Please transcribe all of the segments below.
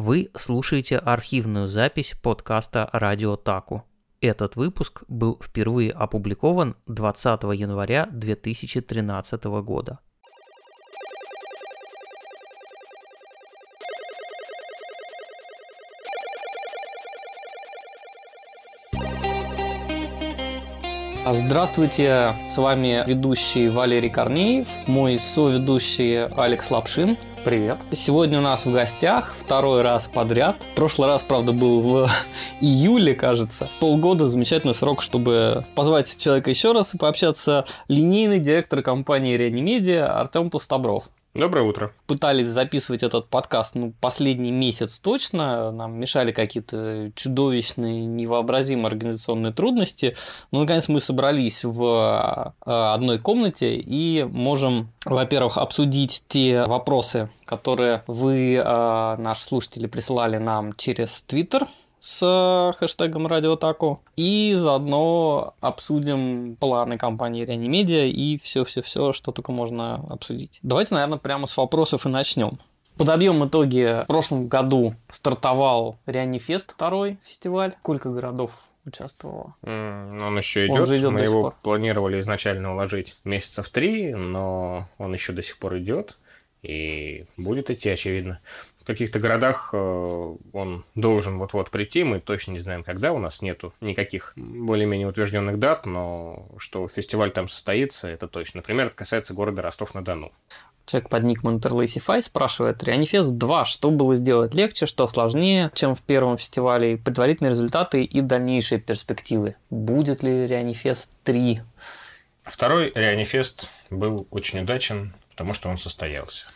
Вы слушаете архивную запись подкаста «Радио Таку». Этот выпуск был впервые опубликован 20 января 2013 года. Здравствуйте, с вами ведущий Валерий Корнеев, мой соведущий Алекс Лапшин. Привет. Сегодня у нас в гостях второй раз подряд. Прошлый раз, правда, был в июле, кажется. Полгода замечательный срок, чтобы позвать человека еще раз и пообщаться. Линейный директор компании Реанимедиа Артем Пустобров. Доброе утро. Пытались записывать этот подкаст ну, последний месяц точно. Нам мешали какие-то чудовищные, невообразимые организационные трудности. Но, наконец, мы собрались в э, одной комнате и можем, во-первых, обсудить те вопросы, которые вы, э, наши слушатели, присылали нам через Твиттер с хэштегом Радиотаку. И заодно обсудим планы компании Реанимедиа и все-все-все, что только можно обсудить. Давайте, наверное, прямо с вопросов и начнем. Подобьем итоги. В прошлом году стартовал Реанифест, второй фестиваль. Сколько городов участвовало? Mm, он еще идет. Он же идет Мы его пор. планировали изначально уложить месяцев три, но он еще до сих пор идет и будет идти, очевидно. В каких-то городах э, он должен вот-вот прийти, мы точно не знаем, когда, у нас нету никаких более-менее утвержденных дат, но что фестиваль там состоится, это точно. Например, это касается города Ростов-на-Дону. Человек под ником Interlacify спрашивает, Реанифест 2, что было сделать легче, что сложнее, чем в первом фестивале, предварительные результаты и дальнейшие перспективы. Будет ли Реанифест 3? Второй Реанифест был очень удачен, потому что он состоялся.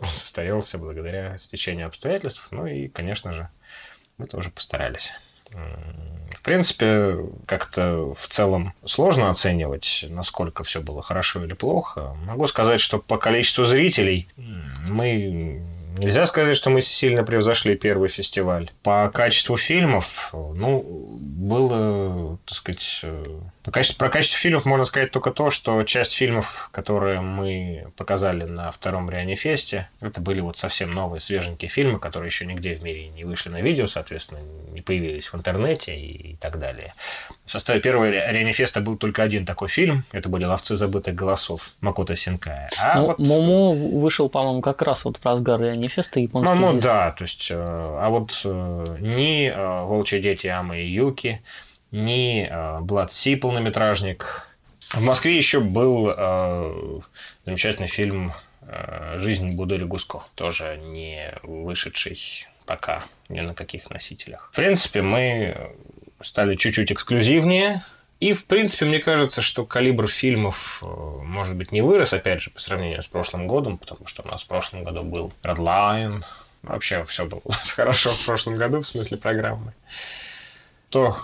Он состоялся благодаря стечению обстоятельств, ну и, конечно же, мы тоже постарались. В принципе, как-то в целом сложно оценивать, насколько все было хорошо или плохо. Могу сказать, что по количеству зрителей мы нельзя сказать, что мы сильно превзошли первый фестиваль. По качеству фильмов, ну, было, так сказать, э, по качеству, про качество фильмов можно сказать только то, что часть фильмов, которые мы показали на втором Реанифесте, это были вот совсем новые, свеженькие фильмы, которые еще нигде в мире не вышли на видео, соответственно, не появились в интернете и так далее. В составе первого Ре- Реанифеста был только один такой фильм, это были «Ловцы забытых голосов» Макото Синкая. А Ну, вот... Момо вышел, по-моему, как раз вот в разгар Реанифеста японский Ну, ну диск. да, то есть, э, а вот э, ни э, «Волчьи дети» Амы и Юки, ни «Blood-C» полнометражник. В Москве еще был замечательный фильм «Жизнь Будори Гуско», тоже не вышедший пока ни на каких носителях. В принципе, мы стали чуть-чуть эксклюзивнее, и, в принципе, мне кажется, что калибр фильмов, э, может быть, не вырос, опять же, по сравнению с прошлым годом, потому что у нас в прошлом году был Redline. Вообще все было у нас хорошо в прошлом году в смысле программы. То,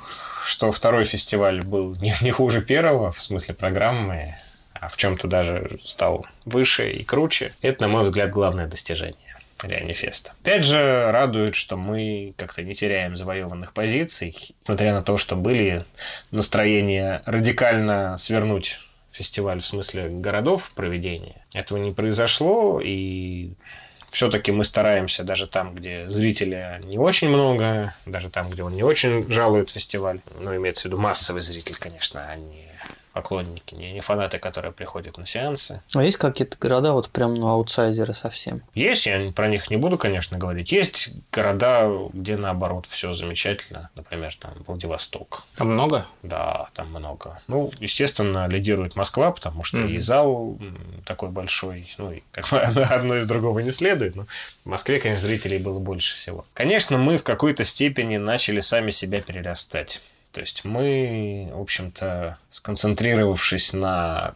что второй фестиваль был не, не хуже первого в смысле программы, а в чем-то даже стал выше и круче, это, на мой взгляд, главное достижение. Реанифеста. Опять же, радует, что мы как-то не теряем завоеванных позиций, несмотря на то, что были настроения радикально свернуть фестиваль в смысле городов проведения. Этого не произошло, и все-таки мы стараемся даже там, где зрителя не очень много, даже там, где он не очень жалует фестиваль, ну, имеется в виду массовый зритель, конечно, а не поклонники, не, не фанаты, которые приходят на сеансы. А есть какие-то города, вот прям ну, аутсайдеры совсем? Есть, я про них не буду, конечно, говорить. Есть города, где наоборот все замечательно. Например, там Владивосток. А много? Да, там много. Ну, естественно, лидирует Москва, потому что Мгм. и зал такой большой, ну, и как бы одно из другого не следует, но в Москве, конечно, зрителей было больше всего. Конечно, мы в какой-то степени начали сами себя перерастать. То есть мы, в общем-то, сконцентрировавшись на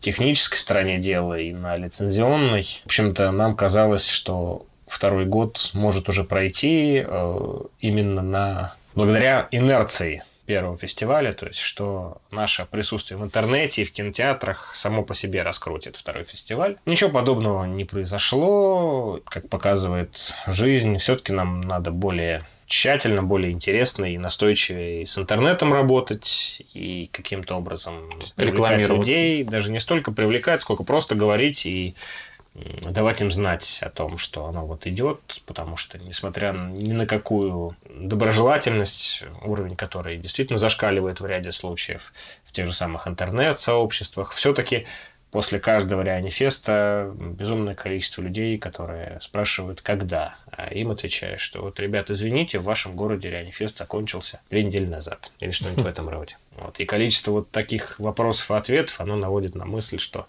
технической стороне дела и на лицензионной, в общем-то, нам казалось, что второй год может уже пройти э, именно на благодаря инерции первого фестиваля, то есть что наше присутствие в интернете и в кинотеатрах само по себе раскрутит второй фестиваль. Ничего подобного не произошло, как показывает жизнь, все-таки нам надо более тщательно, более интересно и настойчивее с интернетом работать и каким-то образом привлекать Рекламировать. людей, даже не столько привлекать, сколько просто говорить и давать им знать о том, что оно вот идет, потому что, несмотря ни на какую доброжелательность, уровень которой действительно зашкаливает в ряде случаев, в тех же самых интернет-сообществах, все-таки после каждого реанифеста безумное количество людей, которые спрашивают, когда. А им отвечаешь, что вот, ребят, извините, в вашем городе реанифест закончился две недели назад. Или что-нибудь в этом роде. Вот. И количество вот таких вопросов и ответов, оно наводит на мысль, что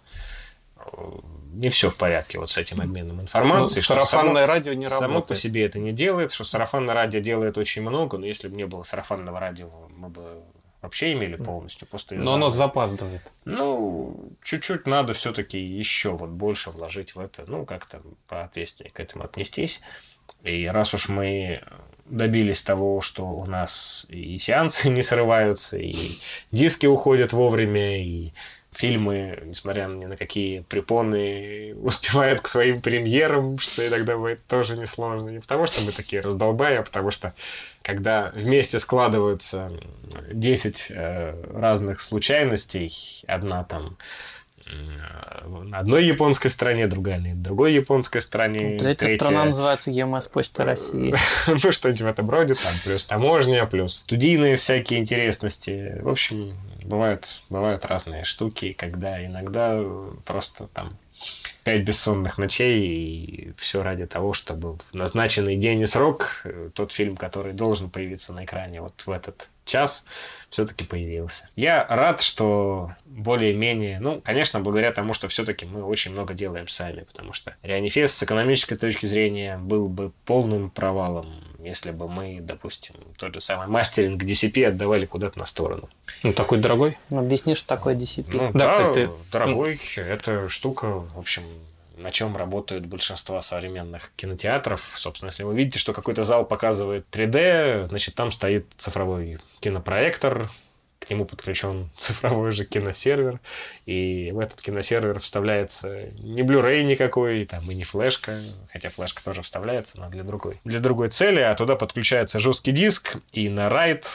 не все в порядке вот с этим обменом информацией. Ну, что сарафанное само, радио не само работает. Само по себе это не делает, что сарафанное радио делает очень много, но если бы не было сарафанного радио, мы бы вообще имели полностью пустые Но оно запаздывает. Ну, чуть-чуть надо все-таки еще вот больше вложить в это, ну, как-то поответственнее к этому отнестись. И раз уж мы добились того, что у нас и сеансы не срываются, и диски уходят вовремя, и фильмы, несмотря ни на какие препоны, успевают к своим премьерам, что иногда бывает тоже несложно. Не потому, что мы такие раздолбаи, а потому что когда вместе складываются 10 э, разных случайностей, одна там на одной японской стране, другая на другой японской стране. Третья, третья... страна называется ЕМС Почта России. ну, что-нибудь в этом роде, там плюс таможня, плюс студийные всякие интересности. В общем, бывают, бывают разные штуки, когда иногда просто там пять бессонных ночей, и все ради того, чтобы в назначенный день и срок э, тот фильм, который должен появиться на экране вот в этот час, все-таки появился. Я рад, что более-менее, ну, конечно, благодаря тому, что все-таки мы очень много делаем сами, потому что Реанифест с экономической точки зрения был бы полным провалом, если бы мы, допустим, тот же самый мастеринг DCP отдавали куда-то на сторону. Ну, такой дорогой? Ну, объясни, что такое DCP. Ну, да, да кстати, дорогой. Ты... Это штука, в общем, на чем работают большинство современных кинотеатров. Собственно, если вы видите, что какой-то зал показывает 3D, значит, там стоит цифровой кинопроектор, к нему подключен цифровой же киносервер, и в этот киносервер вставляется не Blu-ray никакой, там и не флешка, хотя флешка тоже вставляется, но для другой, для другой цели, а туда подключается жесткий диск, и на RAID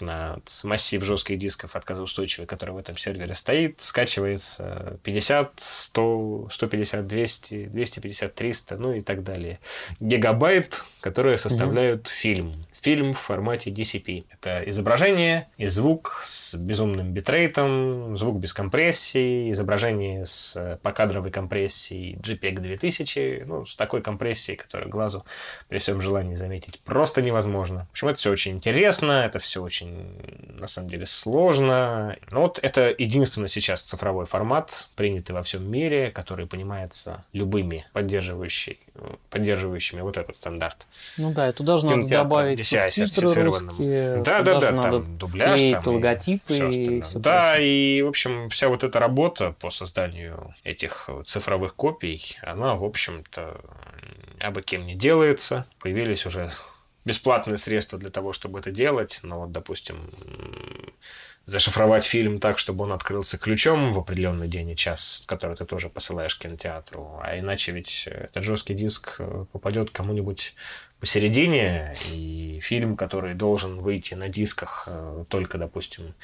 на массив жестких дисков отказоустойчивый, который в этом сервере стоит, скачивается 50, 100, 150, 200, 250, 300, ну и так далее. Гигабайт, которые составляют угу. фильм фильм в формате DCP. Это изображение и звук с безумным битрейтом, звук без компрессии, изображение с покадровой компрессией JPEG 2000, ну, с такой компрессией, которую глазу при всем желании заметить просто невозможно. В общем, это все очень интересно, это все очень, на самом деле, сложно. Но вот это единственный сейчас цифровой формат, принятый во всем мире, который понимается любыми поддерживающими, поддерживающими вот этот стандарт. Ну да, и туда же надо добавить субтитры русские. Да, да, да, там дубляж, там логотипы и все Да, и, в общем, вся вот эта работа по созданию этих цифровых копий, она, в общем-то, абы кем не делается. Появились уже бесплатные средства для того, чтобы это делать, но вот, допустим, зашифровать фильм так, чтобы он открылся ключом в определенный день и час, который ты тоже посылаешь кинотеатру, а иначе ведь этот жесткий диск попадет кому-нибудь посередине, и фильм, который должен выйти на дисках э, только, допустим,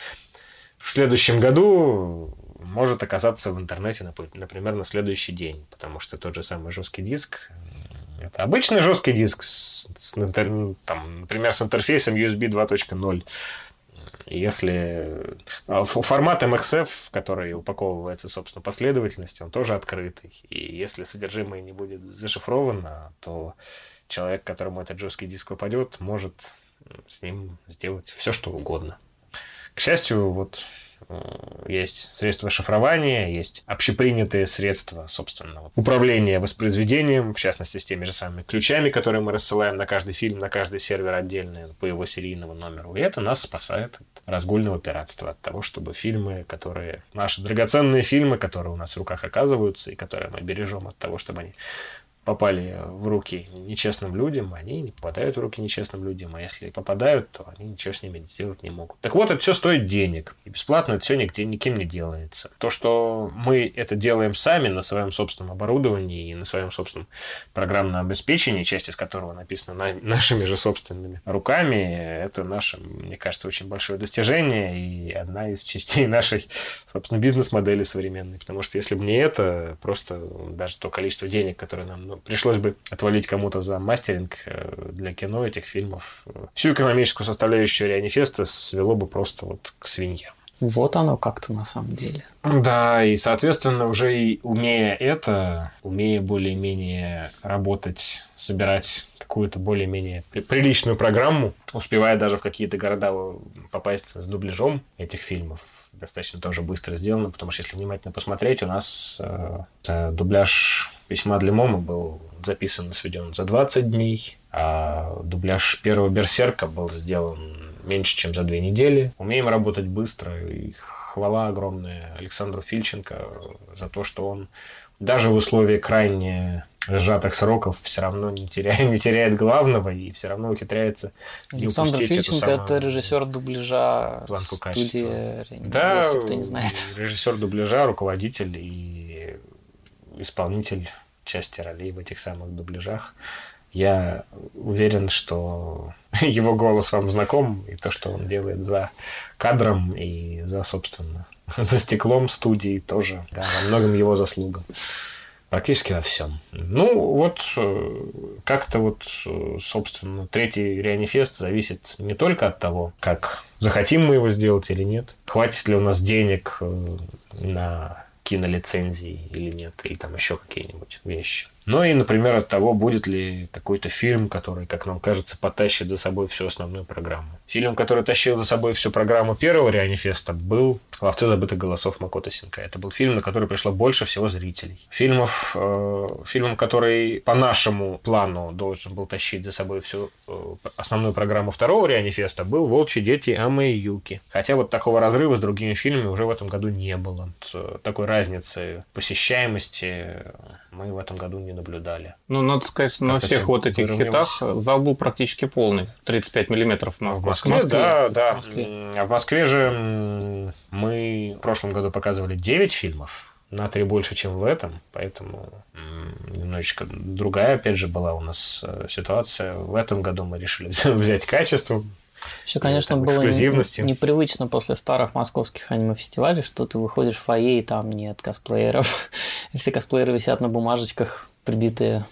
в следующем году, может оказаться в интернете, например, на следующий день, потому что тот же самый жесткий диск э, это обычный жесткий диск, с, с, там, например, с интерфейсом USB 2.0. Если э, формат MXF, который упаковывается, собственно, последовательностью, он тоже открытый. И если содержимое не будет зашифровано, то человек, которому этот жесткий диск попадет, может с ним сделать все, что угодно. К счастью, вот есть средства шифрования, есть общепринятые средства, собственно, управления воспроизведением, в частности, с теми же самыми ключами, которые мы рассылаем на каждый фильм, на каждый сервер отдельно по его серийному номеру. И это нас спасает от разгульного пиратства, от того, чтобы фильмы, которые... Наши драгоценные фильмы, которые у нас в руках оказываются, и которые мы бережем от того, чтобы они попали в руки нечестным людям, они не попадают в руки нечестным людям, а если попадают, то они ничего с ними сделать не могут. Так вот, это все стоит денег, и бесплатно это все нигде, никем не делается. То, что мы это делаем сами на своем собственном оборудовании и на своем собственном программном обеспечении, часть из которого написана на, нашими же собственными руками, это наше, мне кажется, очень большое достижение и одна из частей нашей, собственно, бизнес-модели современной. Потому что если бы не это, просто даже то количество денег, которое нам пришлось бы отвалить кому-то за мастеринг э, для кино этих фильмов, э, всю экономическую составляющую Реанифеста свело бы просто вот к свинье. Вот оно как-то на самом деле. Да, и, соответственно, уже и умея это, умея более-менее работать, собирать какую-то более-менее приличную программу, успевая даже в какие-то города попасть с дубляжом этих фильмов, достаточно тоже быстро сделано, потому что если внимательно посмотреть, у нас э, дубляж письма для Мома был записан и сведен за 20 дней, а дубляж первого Берсерка был сделан меньше, чем за две недели. Умеем работать быстро, и хвала огромная Александру Фильченко за то, что он даже в условиях крайне сжатых сроков все равно не теряет, не теряет главного и все равно ухитряется Александр Фильченко самую... это режиссер дубляжа планку студии, да, если кто не знает. режиссер дубляжа, руководитель и исполнитель части ролей в этих самых дубляжах. Я уверен, что его голос вам знаком, и то, что он делает за кадром и за, собственно, за стеклом студии тоже, да, во многом его заслуга. Практически во всем. Ну, вот э, как-то вот, э, собственно, третий Реанифест зависит не только от того, как захотим мы его сделать или нет, хватит ли у нас денег э, на кинолицензии или нет, или там еще какие-нибудь вещи. Ну и, например, от того, будет ли какой-то фильм, который, как нам кажется, потащит за собой всю основную программу. Фильм, который тащил за собой всю программу первого Реанифеста, был «Ловцы забытых голосов Макото Синка». Это был фильм, на который пришло больше всего зрителей. Фильмов, э, фильм, который по нашему плану должен был тащить за собой всю э, основную программу второго Реанифеста, был «Волчьи дети Амы и Юки». Хотя вот такого разрыва с другими фильмами уже в этом году не было. Э, такой разницы посещаемости мы в этом году не наблюдали. Ну, надо сказать, на всех вот этих хитах зал был практически полный. 35 миллиметров в Москве. В Москве, Москве да, да. В Москве. А в Москве же мы в прошлом году показывали 9 фильмов на три больше, чем в этом, поэтому немножечко другая, опять же, была у нас э, ситуация. В этом году мы решили взять качество, еще, конечно, там, было непривычно после старых московских аниме-фестивалей, что ты выходишь в фойе, и там нет косплееров. И все косплееры висят на бумажечках, прибитые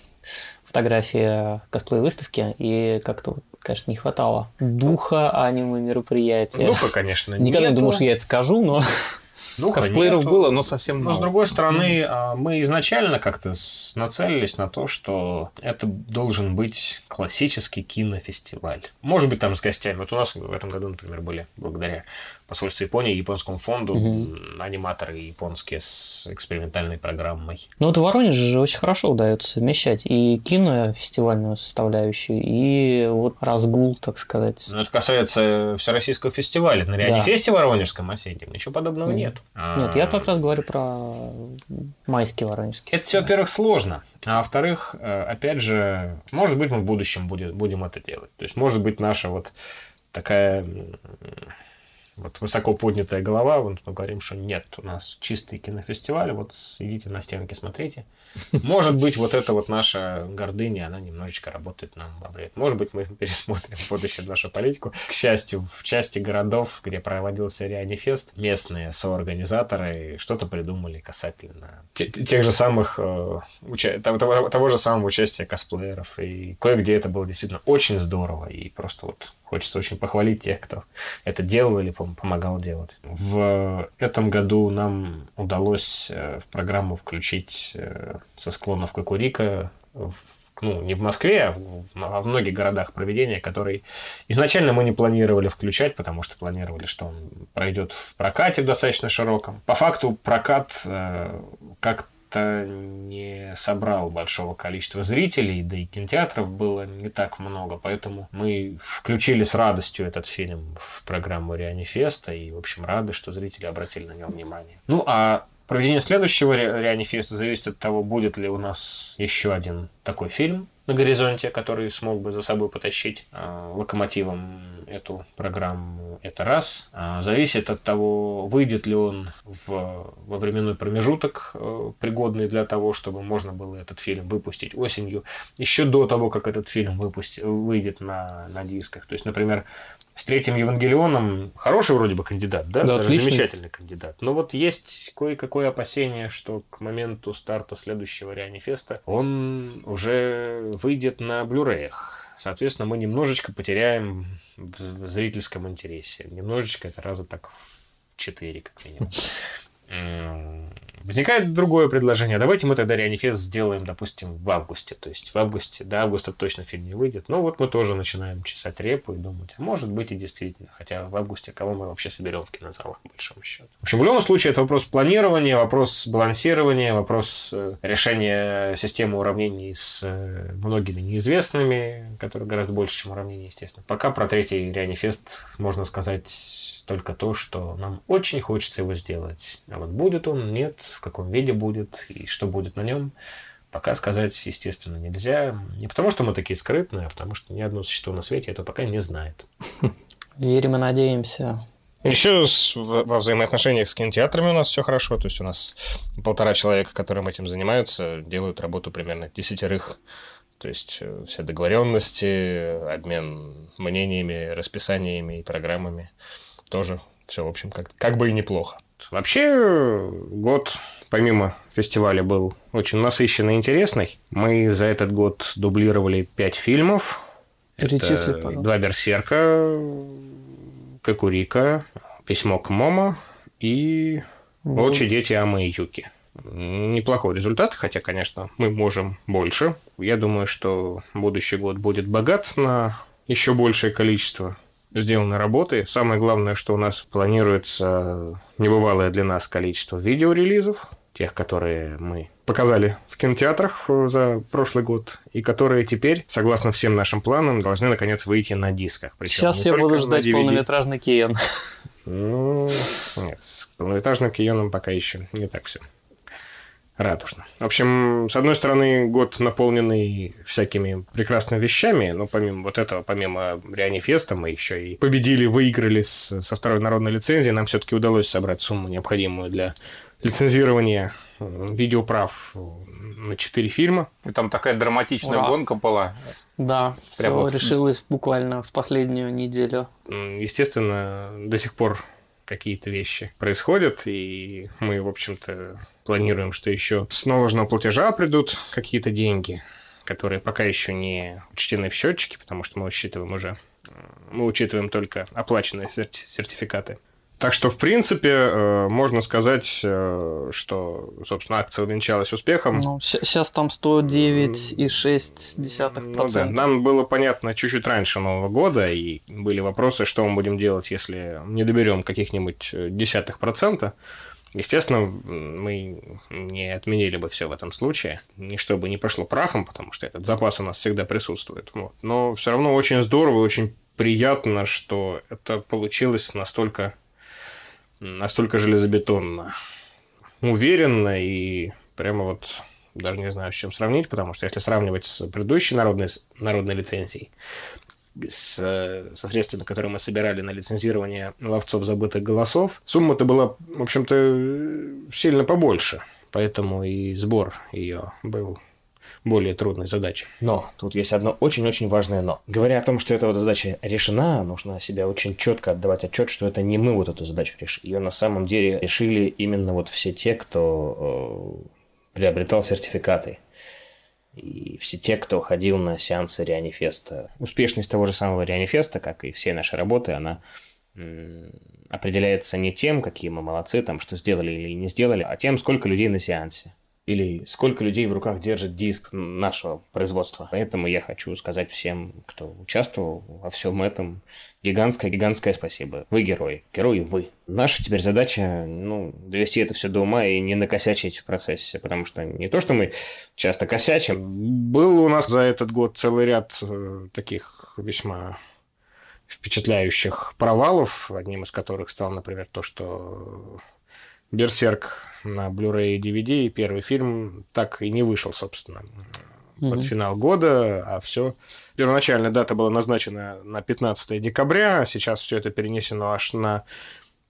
фотографии косплей-выставки, и как-то, конечно, не хватало духа аниме-мероприятия. Духа, конечно, Никогда не думал, что я это скажу, но... Ну, Косплееров нету. было, но совсем мало. Но, с другой стороны, mm-hmm. мы изначально как-то нацелились на то, что это должен быть классический кинофестиваль. Может быть, там с гостями. Вот у нас в этом году, например, были, благодаря посольству Японии, японскому фонду, угу. аниматоры японские с экспериментальной программой. Ну вот в Воронеже же очень хорошо удается совмещать и кинофестивальную составляющую, и вот разгул, так сказать. Ну это касается Всероссийского фестиваля. На Реанифесте да. Воронежском осеннем ничего подобного нет. Нет, я как раз говорю про майский Воронежский. Это все, во-первых, сложно. А во-вторых, э, опять же, может быть, мы в будущем будем, будем это делать. То есть, может быть, наша вот такая вот высоко поднятая голова, вот мы говорим, что нет, у нас чистый кинофестиваль, вот идите на стенки, смотрите. Может быть, вот эта вот наша гордыня, она немножечко работает нам во вред. Может быть, мы пересмотрим в будущем нашу политику. К счастью, в части городов, где проводился Реанифест, местные соорганизаторы что-то придумали касательно тех же самых, э, того, того же самого участия косплееров. И кое-где это было действительно очень здорово. И просто вот Хочется очень похвалить тех, кто это делал или помогал делать. В этом году нам удалось э, в программу включить э, со склонов Кокурика ну, не в Москве, а во многих городах проведения, которые изначально мы не планировали включать, потому что планировали, что он пройдет в прокате в достаточно широком. По факту прокат э, как как-то не собрал большого количества зрителей, да и кинотеатров было не так много, поэтому мы включили с радостью этот фильм в программу Реанифеста и, в общем, рады, что зрители обратили на него внимание. Ну, а Проведение следующего Реанифеста зависит от того, будет ли у нас еще один такой фильм на горизонте, который смог бы за собой потащить э, локомотивом эту программу. Это раз. А зависит от того, выйдет ли он в, во временной промежуток, э, пригодный для того, чтобы можно было этот фильм выпустить осенью, еще до того, как этот фильм выпусти, выйдет на, на дисках. То есть, например, с третьим Евангелионом хороший вроде бы кандидат, да? да Даже замечательный кандидат. Но вот есть кое-какое опасение, что к моменту старта следующего Реанифеста он уже выйдет на блюреях. Соответственно, мы немножечко потеряем в зрительском интересе. Немножечко это раза так в четыре, как минимум. Возникает другое предложение. Давайте мы тогда Реанифест сделаем, допустим, в августе. То есть в августе, до августа точно фильм не выйдет. Но вот мы тоже начинаем чесать репу и думать, а может быть и действительно. Хотя в августе кого мы вообще соберем в кинозалах, по большому счету. В общем, в любом случае, это вопрос планирования, вопрос балансирования, вопрос э, решения системы уравнений с э, многими неизвестными, которые гораздо больше, чем уравнения, естественно. Пока про третий Реанифест можно сказать только то, что нам очень хочется его сделать. А вот будет он, нет, в каком виде будет и что будет на нем, пока сказать, естественно, нельзя. Не потому, что мы такие скрытные, а потому, что ни одно существо на свете это пока не знает. Верим и надеемся. Еще с, во взаимоотношениях с кинотеатрами у нас все хорошо. То есть у нас полтора человека, которым этим занимаются, делают работу примерно десятерых. То есть э, все договоренности, обмен мнениями, расписаниями и программами тоже все, в общем, как, как бы и неплохо. Вообще, год помимо фестиваля был очень насыщенный и интересный. Мы за этот год дублировали пять фильмов. Перечисли, Это пожалуйста. Два «Берсерка», «Кокурика», «Письмо к Момо» и «Волчьи дети Амы и Юки». Неплохой результат, хотя, конечно, мы можем больше. Я думаю, что будущий год будет богат на еще большее количество сделаны работы. Самое главное, что у нас планируется небывалое для нас количество видеорелизов, тех, которые мы показали в кинотеатрах за прошлый год, и которые теперь, согласно всем нашим планам, должны наконец выйти на дисках. Причем Сейчас я буду ждать полнометражный Киен. Ну, нет, с полнометражным Киеном пока еще не так все радужно. В общем, с одной стороны, год наполненный всякими прекрасными вещами, но помимо вот этого, помимо Реанифеста, мы еще и победили, выиграли с, со второй народной лицензии. Нам все-таки удалось собрать сумму, необходимую для лицензирования видеоправ на четыре фильма. И там такая драматичная Ура. гонка была. Да, все вот... решилось буквально в последнюю неделю. Естественно, до сих пор какие-то вещи происходят, и мы, в общем-то, планируем, что еще с наложенного платежа придут какие-то деньги, которые пока еще не учтены в счетчике, потому что мы учитываем уже, мы учитываем только оплаченные сертификаты. Так что, в принципе, э, можно сказать, э, что, собственно, акция увенчалась успехом. Ну, сейчас там 109,6%. Ну, да. Нам было понятно чуть-чуть раньше Нового года, и были вопросы, что мы будем делать, если не доберем каких-нибудь э, десятых процента. Естественно, мы не отменили бы все в этом случае, ни чтобы не пошло прахом, потому что этот запас у нас всегда присутствует. Вот. Но все равно очень здорово, очень приятно, что это получилось настолько, настолько железобетонно, уверенно и прямо вот даже не знаю, с чем сравнить, потому что если сравнивать с предыдущей народной, народной лицензией, с, со средствами, которые мы собирали на лицензирование ловцов забытых голосов, сумма-то была, в общем-то, сильно побольше. Поэтому и сбор ее был более трудной задачей. Но тут есть одно очень-очень важное но. Говоря о том, что эта вот задача решена, нужно себя очень четко отдавать отчет, что это не мы вот эту задачу решили. Ее на самом деле решили именно вот все те, кто э, приобретал сертификаты и все те, кто ходил на сеансы Реанифеста. Успешность того же самого Реанифеста, как и все наши работы, она определяется не тем, какие мы молодцы, там, что сделали или не сделали, а тем, сколько людей на сеансе или сколько людей в руках держит диск нашего производства. Поэтому я хочу сказать всем, кто участвовал во всем этом, гигантское-гигантское спасибо. Вы герои. Герои вы. Наша теперь задача, ну, довести это все до ума и не накосячить в процессе, потому что не то, что мы часто косячим. Был у нас за этот год целый ряд э, таких весьма впечатляющих провалов, одним из которых стал, например, то, что Берсерк на Blu-ray и DVD, и первый фильм так и не вышел, собственно, mm-hmm. под финал года, а все. Первоначальная дата была назначена на 15 декабря, а сейчас все это перенесено аж на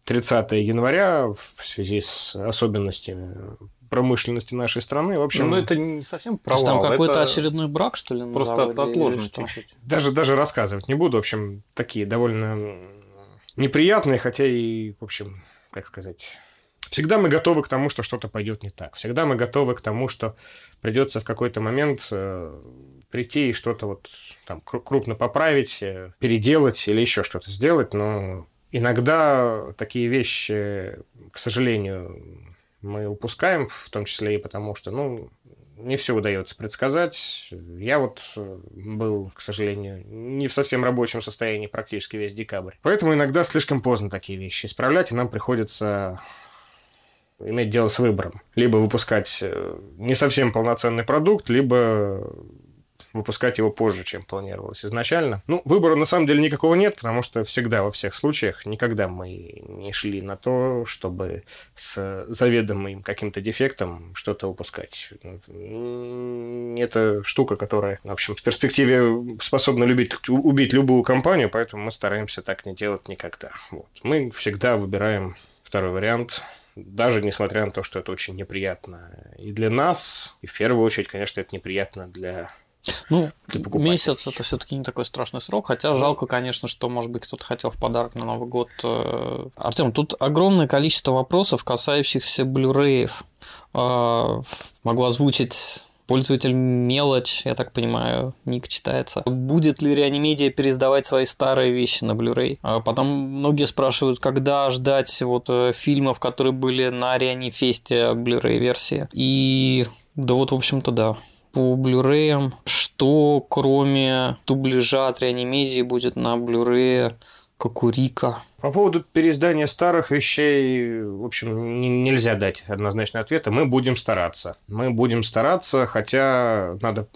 30 января в связи с особенностями промышленности нашей страны. В общем, ну, это не совсем провал. То есть там какой-то это... очередной брак, что ли? Просто отложено чуть-чуть. Даже, даже рассказывать не буду. В общем, такие довольно неприятные, хотя и, в общем, как сказать... Всегда мы готовы к тому, что что-то пойдет не так. Всегда мы готовы к тому, что придется в какой-то момент э, прийти и что-то вот там крупно поправить, э, переделать или еще что-то сделать, но иногда такие вещи, к сожалению, мы упускаем, в том числе и потому, что, ну, не все удается предсказать. Я вот э, был, к сожалению, не в совсем рабочем состоянии практически весь декабрь. Поэтому иногда слишком поздно такие вещи исправлять, и нам приходится иметь дело с выбором. Либо выпускать э, не совсем полноценный продукт, либо выпускать его позже, чем планировалось изначально. Ну, выбора на самом деле никакого нет, потому что всегда, во всех случаях, никогда мы не шли на то, чтобы с заведомым каким-то дефектом что-то выпускать. Это штука, которая, в общем, в перспективе способна любить, убить любую компанию, поэтому мы стараемся так не делать никогда. Вот. Мы всегда выбираем второй вариант, даже несмотря на то, что это очень неприятно и для нас, и в первую очередь, конечно, это неприятно для ну, месяц это все-таки не такой страшный срок, хотя жалко, конечно, что, может быть, кто-то хотел в подарок на Новый год. Э, Артем, тут огромное количество вопросов, касающихся Blu-ray. Э, могу озвучить Пользователь мелочь, я так понимаю, ник читается. Будет ли Реанимедиа пересдавать свои старые вещи на Blu-ray? А потом многие спрашивают, когда ждать вот э, фильмов, которые были на Реанифесте Blu-ray версии. И да вот, в общем-то, да по Blu-ray, что кроме дубляжа от реанимедии будет на Blu-ray Кокурика. По поводу переиздания старых вещей, в общем, не, нельзя дать однозначного ответа. Мы будем стараться. Мы будем стараться, хотя надо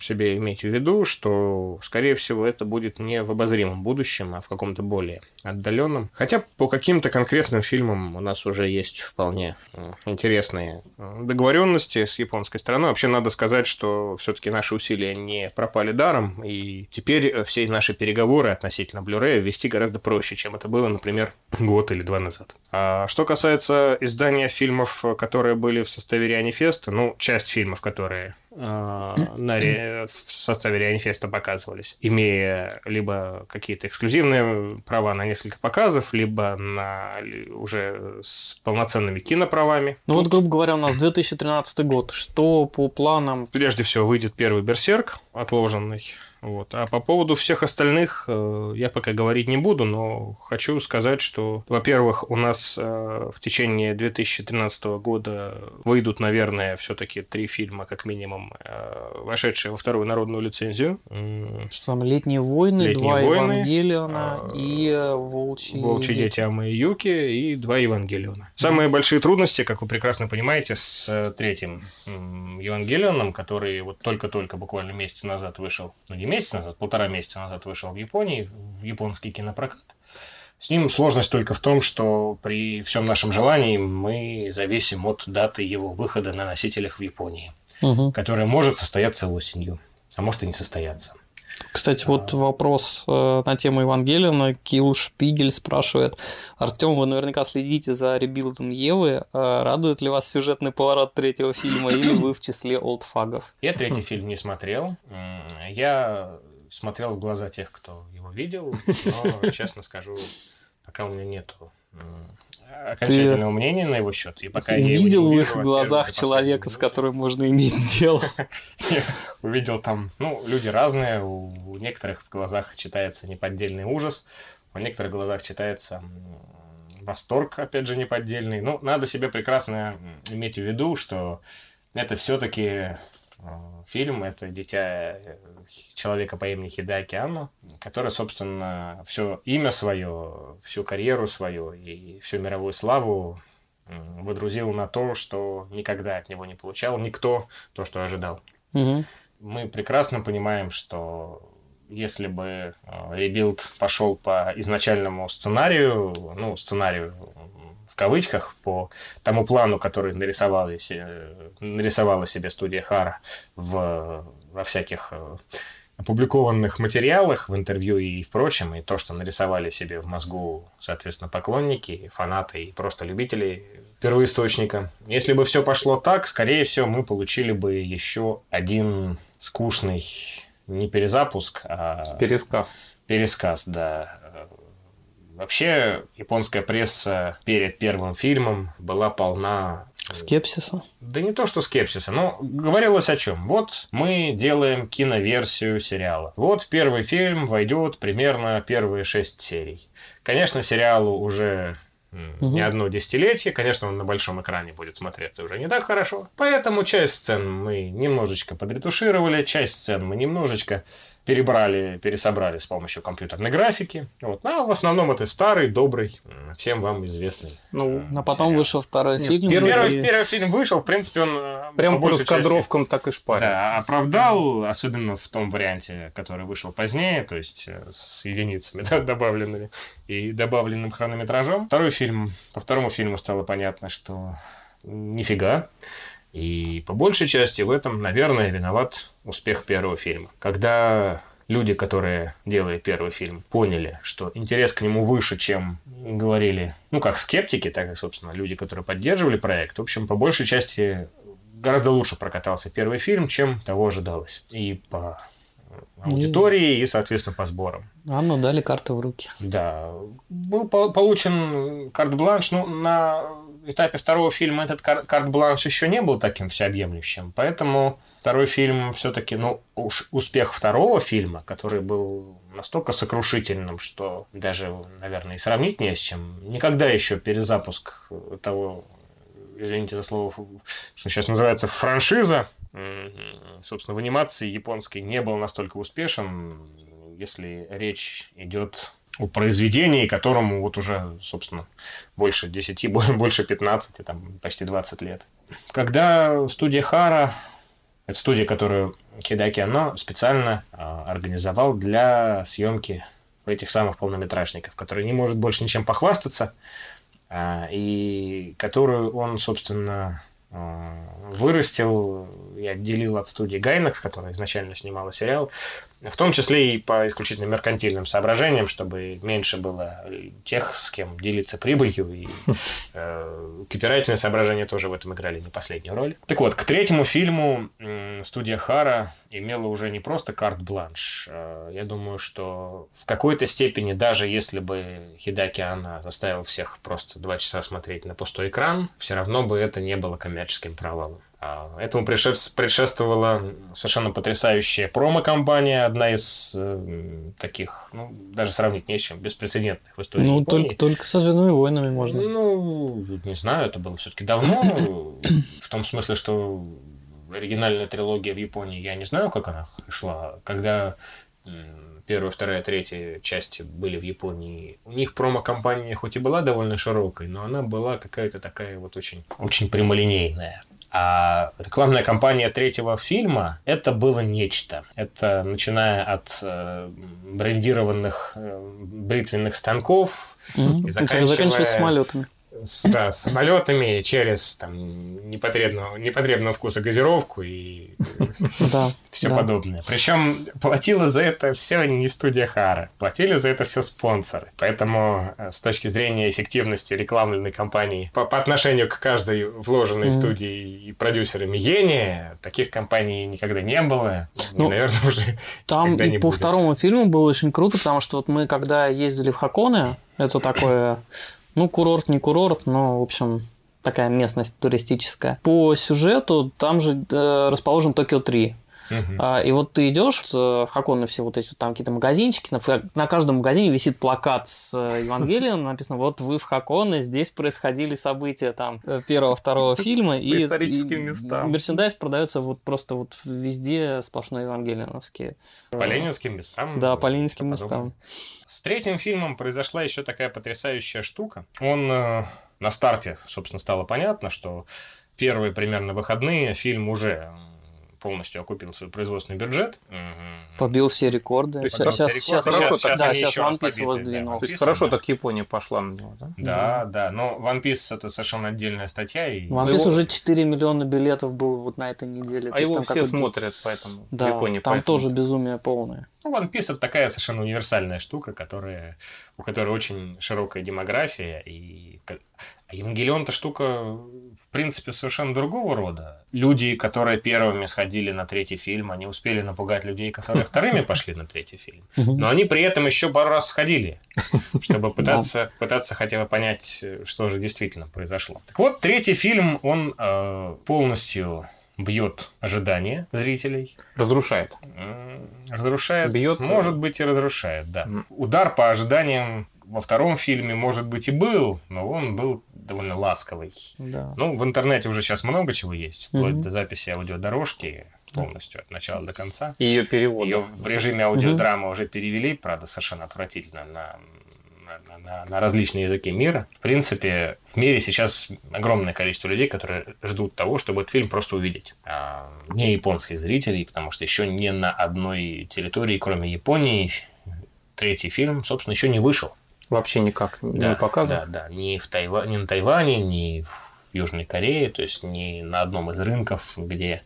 себе иметь в виду, что, скорее всего, это будет не в обозримом будущем, а в каком-то более отдаленном. Хотя по каким-то конкретным фильмам у нас уже есть вполне э, интересные э, договоренности с японской стороной. Вообще надо сказать, что все-таки наши усилия не пропали даром, и теперь все наши переговоры относительно Blu-ray вести гораздо проще, чем это было, например, год или два назад. А что касается издания фильмов, которые были в составе Реанифеста, ну, часть фильмов, которые а, на ре... в составе Реанифеста показывались, имея либо какие-то эксклюзивные права на несколько показов, либо на уже с полноценными киноправами. Ну Тут... вот, грубо говоря, у нас 2013 год. Что по планам? Прежде всего выйдет первый Берсерк, отложенный вот. А по поводу всех остальных э, я пока говорить не буду, но хочу сказать, что, во-первых, у нас э, в течение 2013 года выйдут, наверное, все-таки три фильма, как минимум, э, вошедшие во вторую народную лицензию. Что там «Летние войны», «Летние «Два войны», Евангелиона э, и «Волчьи, Волчьи дети» Амы и Юки и «Два Евангелиона». Самые большие трудности, как вы прекрасно понимаете, с третьим Евангелионом, который вот только-только буквально месяц назад вышел, ну не месяц назад, полтора месяца назад вышел в Японии, в японский кинопрокат. С ним сложность только в том, что при всем нашем желании мы зависим от даты его выхода на носителях в Японии, угу. которая может состояться осенью, а может и не состояться. Кстати, вот вопрос э, на тему Евангелина. Килл Шпигель спрашивает. Артем, вы наверняка следите за ребилдом Евы. Э, радует ли вас сюжетный поворот третьего фильма или вы в числе олдфагов? Я третий фильм не смотрел. Я смотрел в глаза тех, кто его видел, но, честно скажу, пока у меня нету окончательного Ты мнения на его счет. И пока видел в их глазах человека, с которым можно иметь дело. Увидел там, ну, люди разные, у некоторых в глазах читается неподдельный ужас, у некоторых в глазах читается восторг, опять же, неподдельный. Ну, надо себе прекрасно иметь в виду, что это все-таки фильм. Это «Дитя э, человека по имени Хидаки Анно», который, собственно, все имя свое, всю карьеру свою и всю мировую славу выдрузил на то, что никогда от него не получал никто то, что ожидал. Угу. Мы прекрасно понимаем, что если бы Rebuild э, пошел по изначальному сценарию, ну, сценарию в кавычках по тому плану, который нарисовала, нарисовала себе студия Хара в, во всяких э, опубликованных материалах, в интервью и в прочем, и то, что нарисовали себе в мозгу, соответственно, поклонники, фанаты и просто любители первоисточника. Если бы все пошло так, скорее всего, мы получили бы еще один скучный не перезапуск, а... Пересказ. Пересказ, да. Вообще, японская пресса перед первым фильмом была полна Скепсиса? Да не то, что скепсиса, но говорилось о чем. Вот мы делаем киноверсию сериала. Вот в первый фильм войдет примерно первые шесть серий. Конечно, сериалу уже угу. не одно десятилетие. Конечно, он на большом экране будет смотреться уже не так хорошо. Поэтому часть сцен мы немножечко подретушировали, часть сцен мы немножечко перебрали, пересобрали с помощью компьютерной графики. Вот. А в основном это старый, добрый, всем вам известный. Ну, э, а потом сериал. вышел второй Нет, фильм. Первый, и... первый фильм вышел, в принципе, он... Э, Прям по части, так и шпарил. Да, оправдал, особенно в том варианте, который вышел позднее, то есть э, с единицами да, добавленными и добавленным хронометражом. Второй фильм, по второму фильму стало понятно, что нифига. И по большей части в этом, наверное, виноват успех первого фильма. Когда люди, которые делали первый фильм, поняли, что интерес к нему выше, чем говорили, ну, как скептики, так и, собственно, люди, которые поддерживали проект. В общем, по большей части гораздо лучше прокатался первый фильм, чем того ожидалось. И по аудитории, и, соответственно, по сборам. А ну дали карты в руки. Да. Был получен карт-бланш, ну, на этапе второго фильма этот кар- карт-бланш еще не был таким всеобъемлющим, поэтому второй фильм все-таки, ну, уж успех второго фильма, который был настолько сокрушительным, что даже, наверное, и сравнить не с чем. Никогда еще перезапуск того, извините за слово, что сейчас называется франшиза, собственно, в анимации японской не был настолько успешен, если речь идет о произведении, которому вот уже, собственно, больше 10, больше 15, там, почти 20 лет. Когда студия Хара, это студия, которую Хидаки Ано специально а, организовал для съемки этих самых полнометражников, который не может больше ничем похвастаться, а, и которую он, собственно, а, вырастил и отделил от студии Гайнекс, которая изначально снимала сериал, в том числе и по исключительно меркантильным соображениям, чтобы меньше было тех, с кем делиться прибылью. И э, копирайтные соображения тоже в этом играли не последнюю роль. Так вот, к третьему фильму э, студия Хара имела уже не просто карт-бланш. Э, я думаю, что в какой-то степени, даже если бы Хидаки Анна заставил всех просто два часа смотреть на пустой экран, все равно бы это не было коммерческим провалом. А, этому предшествовала совершенно потрясающая промо-компания, одна из э, таких, ну, даже сравнить не с чем, беспрецедентных в истории Ну, только, только со «Звездными войнами» можно. Ну, не знаю, это было все-таки давно, в том смысле, что оригинальная трилогия в Японии, я не знаю, как она шла, когда первая, вторая, третья части были в Японии, у них промо-компания хоть и была довольно широкой, но она была какая-то такая вот очень, очень прямолинейная. А рекламная кампания третьего фильма – это было нечто. Это начиная от э, брендированных э, бритвенных станков mm-hmm. и заканчивая... заканчивая самолетами с, да, с самолетами через там, непотребного, непотребного вкуса газировку и да, все да. подобное. Причем платила за это все не студия Хара, платили за это все спонсоры. Поэтому э, с точки зрения эффективности рекламной кампании по, по отношению к каждой вложенной mm. студии и продюсерам Йене, таких компаний никогда не было. Ну, и, наверное, уже Там и по будет. второму фильму было очень круто, потому что вот мы когда ездили в Хаконе, это такое ну, курорт не курорт, но, в общем, такая местность туристическая. По сюжету там же э, расположен Токио 3. А, и вот ты идешь э, в Хаконе все вот эти там какие-то магазинчики, на, на каждом магазине висит плакат с э, Евангелием, написано, вот вы в Хаконе, здесь происходили события там э, первого, второго фильма. и, историческим местам. Мерчендайз продается вот просто вот везде сплошной евангелиновские. По ленинским местам. Да, по ленинским местам. С третьим фильмом произошла еще такая потрясающая штука. Он на старте, собственно, стало понятно, что первые примерно выходные фильм уже полностью окупил свой производственный бюджет. Побил все рекорды. То есть сейчас, сейчас- сейчас, хорошо сейчас, так, да, сейчас One Piece побиты, воздвинул. да, То есть Piece, хорошо да. так Япония пошла на него, да? Да, да, но One Piece это совершенно отдельная статья. И... One Ну, Piece его- уже 4 миллиона билетов был вот на этой неделе. То А есть его там все смотрят, поэтому в Да, Японии. там поэтому- тоже безумие полное. Ну, One Piece это такая совершенно универсальная штука, которая, у которой очень широкая демография. И а Евангелион-то штука, в принципе, совершенно другого рода. Люди, которые первыми сходили на третий фильм, они успели напугать людей, которые вторыми пошли на третий фильм. Но они при этом еще пару раз сходили, чтобы пытаться, пытаться хотя бы понять, что же действительно произошло. Так вот, третий фильм, он э, полностью бьет ожидания зрителей. Разрушает. Разрушает. Бьет- Может быть, и разрушает, да. Мгм. Удар по ожиданиям во втором фильме, может быть, и был, но он был довольно ласковый. Да. Ну, в интернете уже сейчас много чего есть, вплоть Мгм. до записи аудиодорожки полностью от начала до конца. Ее перевод. Ее в режиме аудиодрамы уже перевели, правда, совершенно отвратительно на, на, на- на различные языки мира. В принципе, в мире сейчас огромное количество людей, которые ждут того, чтобы этот фильм просто увидеть. А, не японских зрителей, потому что еще ни на одной территории, кроме Японии, третий фильм, собственно, еще не вышел. Вообще никак не Да, показывают. Да, да. Ни, в Тайва... ни на Тайване, ни в Южной Корее, то есть ни на одном из рынков, где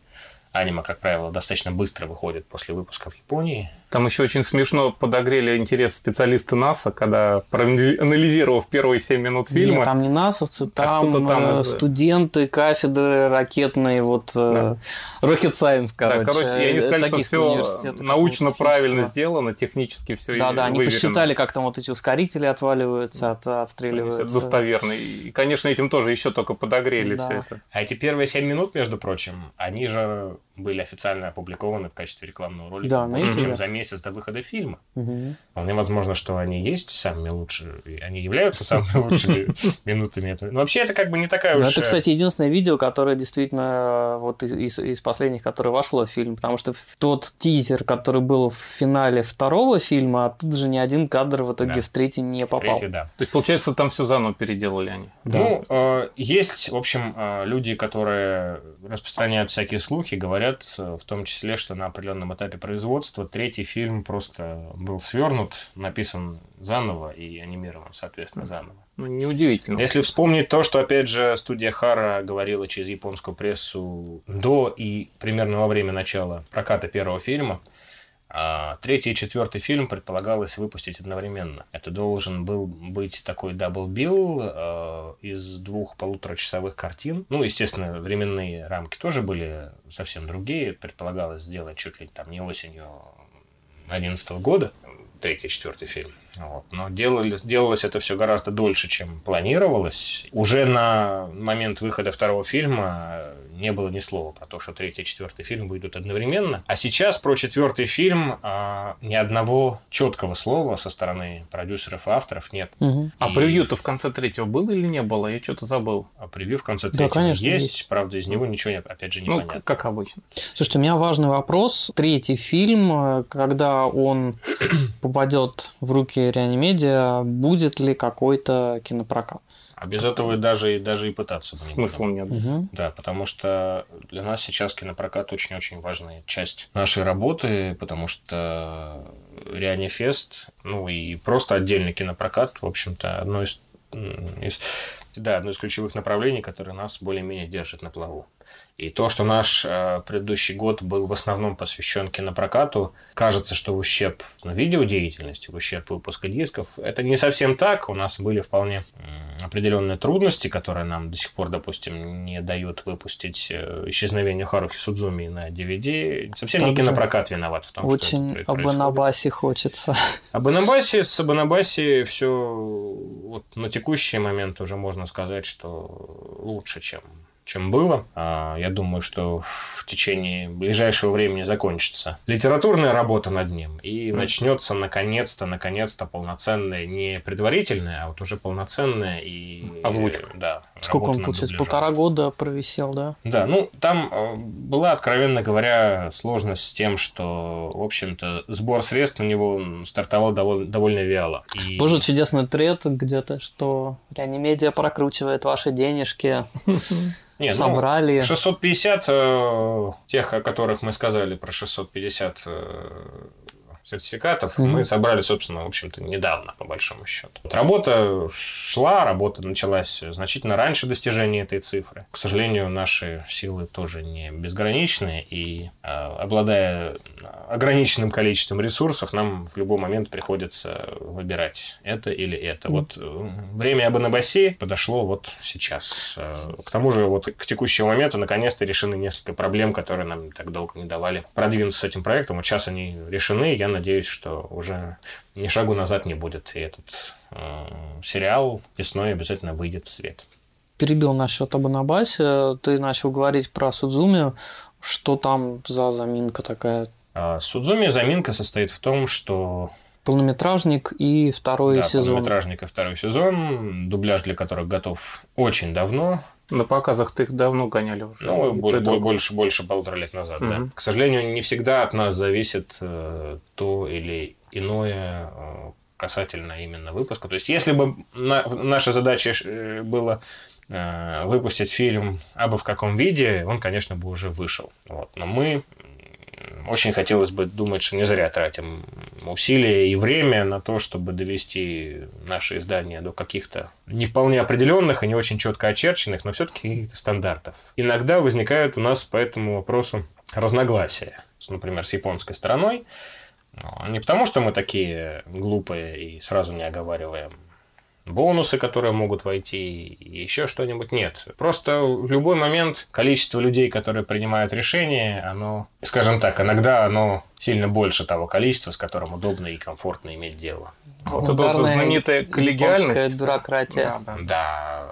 аниме, как правило, достаточно быстро выходит после выпуска в Японии. Там еще очень смешно подогрели интерес специалисты NASA, когда проанализировав первые 7 минут фильма, Нет, там не насовцы, там, кто-то там э, из- студенты кафедры ракетной, вот э, Rocket Science, да, короче. короче, и они э, сказали, что все научно правильно сделано, технически все Да, да, они посчитали, как там вот эти ускорители отваливаются, от, отстреливаются. достоверно. И, конечно, этим тоже еще только подогрели Да. все это. А эти первые 7 минут, между прочим, они же были официально опубликованы в качестве рекламного ролика Да, больше, YouTube. чем за месяц до выхода фильма. Мгм. Вполне возможно, что они есть самыми лучшими, и они являются самыми лучшими минутами. Но вообще это как бы не такая уж... это, э, кстати, единственное видео, которое действительно э, вот из, последних, которое вошло в фильм, потому что тот тизер, который был в финале второго фильма, а тут же ни один кадр в итоге Да. в третий не попал. третий, да. То есть, получается, там все заново переделали они. Да. Ну, э, есть, в общем, э, люди, которые распространяют всякие слухи, говорят, э, в том числе, что на определенном этапе производства третий фильм просто был свернут, написан заново и анимирован, соответственно, заново. Ну, неудивительно. Если вспомнить то, что, опять же, студия Хара говорила через японскую прессу до и примерно во время начала проката первого фильма, а третий и четвертый фильм предполагалось выпустить одновременно. Это должен был быть такой double bill э, из двух полуторачасовых картин. Ну, естественно, временные рамки тоже были совсем другие. Предполагалось сделать чуть ли там не осенью 2011 года третий и четвертый фильм. Вот. Но делали, делалось это все гораздо дольше, чем планировалось. Уже на момент выхода второго фильма не было ни слова про то, что третий и четвертый фильм выйдут одновременно. А сейчас про четвертый фильм а, ни одного четкого слова со стороны продюсеров и авторов нет. А И- превью-то в конце третьего было или не было? Я что-то забыл. А превью в конце Да, третьего конечно, есть, есть. правда, из него ничего нет, опять же, Ну, непонятно. к- как обычно. Слушайте, у меня важный вопрос. Третий фильм, э, когда он попадет в руки Реанимедиа, будет ли какой-то кинопрокат? А без этого даже, и даже и пытаться Смысла нет. Мгм. Да, потому что для нас сейчас кинопрокат очень-очень важная часть нашей работы, потому что Реанифест, ну и просто отдельный кинопрокат, в общем-то, одно из, из- да, одно из ключевых направлений, которое нас более-менее держит на плаву. И то, что наш э, предыдущий год был в основном посвящен кинопрокату, кажется, что в ущерб ну, видеодеятельности, в ущерб выпуска дисков, это не совсем так. У нас были вполне м, определенные трудности, которые нам до сих пор, допустим, не дают выпустить э, «Исчезновение Харухи Судзуми» на DVD. Совсем не Также кинопрокат виноват в том, Очень что это об. Анабасе хочется. Об Анабасе, с Абанабаси все вот на текущий момент уже можно сказать, что лучше, чем, чем было. А, Я думаю, что в течение ближайшего времени закончится литературная работа над ним и начнется наконец-то, наконец-то полноценная, не предварительная, а вот уже полноценная и... Озвучка. Да. Сколько он, получается, полтора года провисел, да? Да, ну там э, была, откровенно говоря, сложность с тем, что, в общем-то, сбор средств на него стартовал довольно, довольно вяло. И- Боже, чудесный тред где-то, что Реанимедиа прокручивает ваши денежки. Не, ну, собрали. 650 э, тех, о которых мы сказали про 650 э, сертификатов, Мгм. мы собрали, собственно, в общем-то, недавно, по большому счету. Вот Работа шла, работа началась значительно раньше достижения этой цифры. К сожалению, наши силы тоже не безграничны, и э, обладая ограниченным количеством ресурсов, нам в любой момент приходится выбирать это или это. Вот э, время об Анабасе подошло вот сейчас. Э, К тому же вот к текущему моменту наконец-то решены несколько проблем, которые нам так долго не давали продвинуться с этим проектом. Вот сейчас они решены. Я надеюсь, что уже ни шагу назад не будет. И этот э, сериал весной обязательно выйдет в свет. Перебил насчет Абанабасе. Ты начал говорить про Судзуми. Что там за заминка такая? А Судзуми заминка состоит в том, что Полнометражник и второй да, сезон. полнометражника второй сезон, дубляж для которых готов очень давно, На показах ты их давно гоняли уже. Ну, И бо- то, и бо- другое. больше, больше полутора лет назад, да. Мгм. К сожалению, не всегда от нас зависит э, то или иное э, касательно именно выпуска. То есть, если бы на- наша задача э, была э, выпустить фильм абы в каком виде, он, конечно, бы уже вышел. Вот. Но мы очень хотелось бы думать, что не зря тратим усилия и время на то, чтобы довести наше издание до каких-то не вполне определенных и не очень четко очерченных, но все-таки каких-то стандартов. Иногда возникают у нас по этому вопросу разногласия, например, с японской стороной. Но Не потому, что мы такие глупые и сразу не оговариваем бонусы, которые могут войти, и еще что-нибудь. Нет. Просто в любой момент количество людей, которые принимают решения, оно, скажем так, иногда оно сильно больше того количества, с которым удобно и комфортно иметь дело. Вот Ударная знаменитая коллегиальность. бюрократия. Да, да.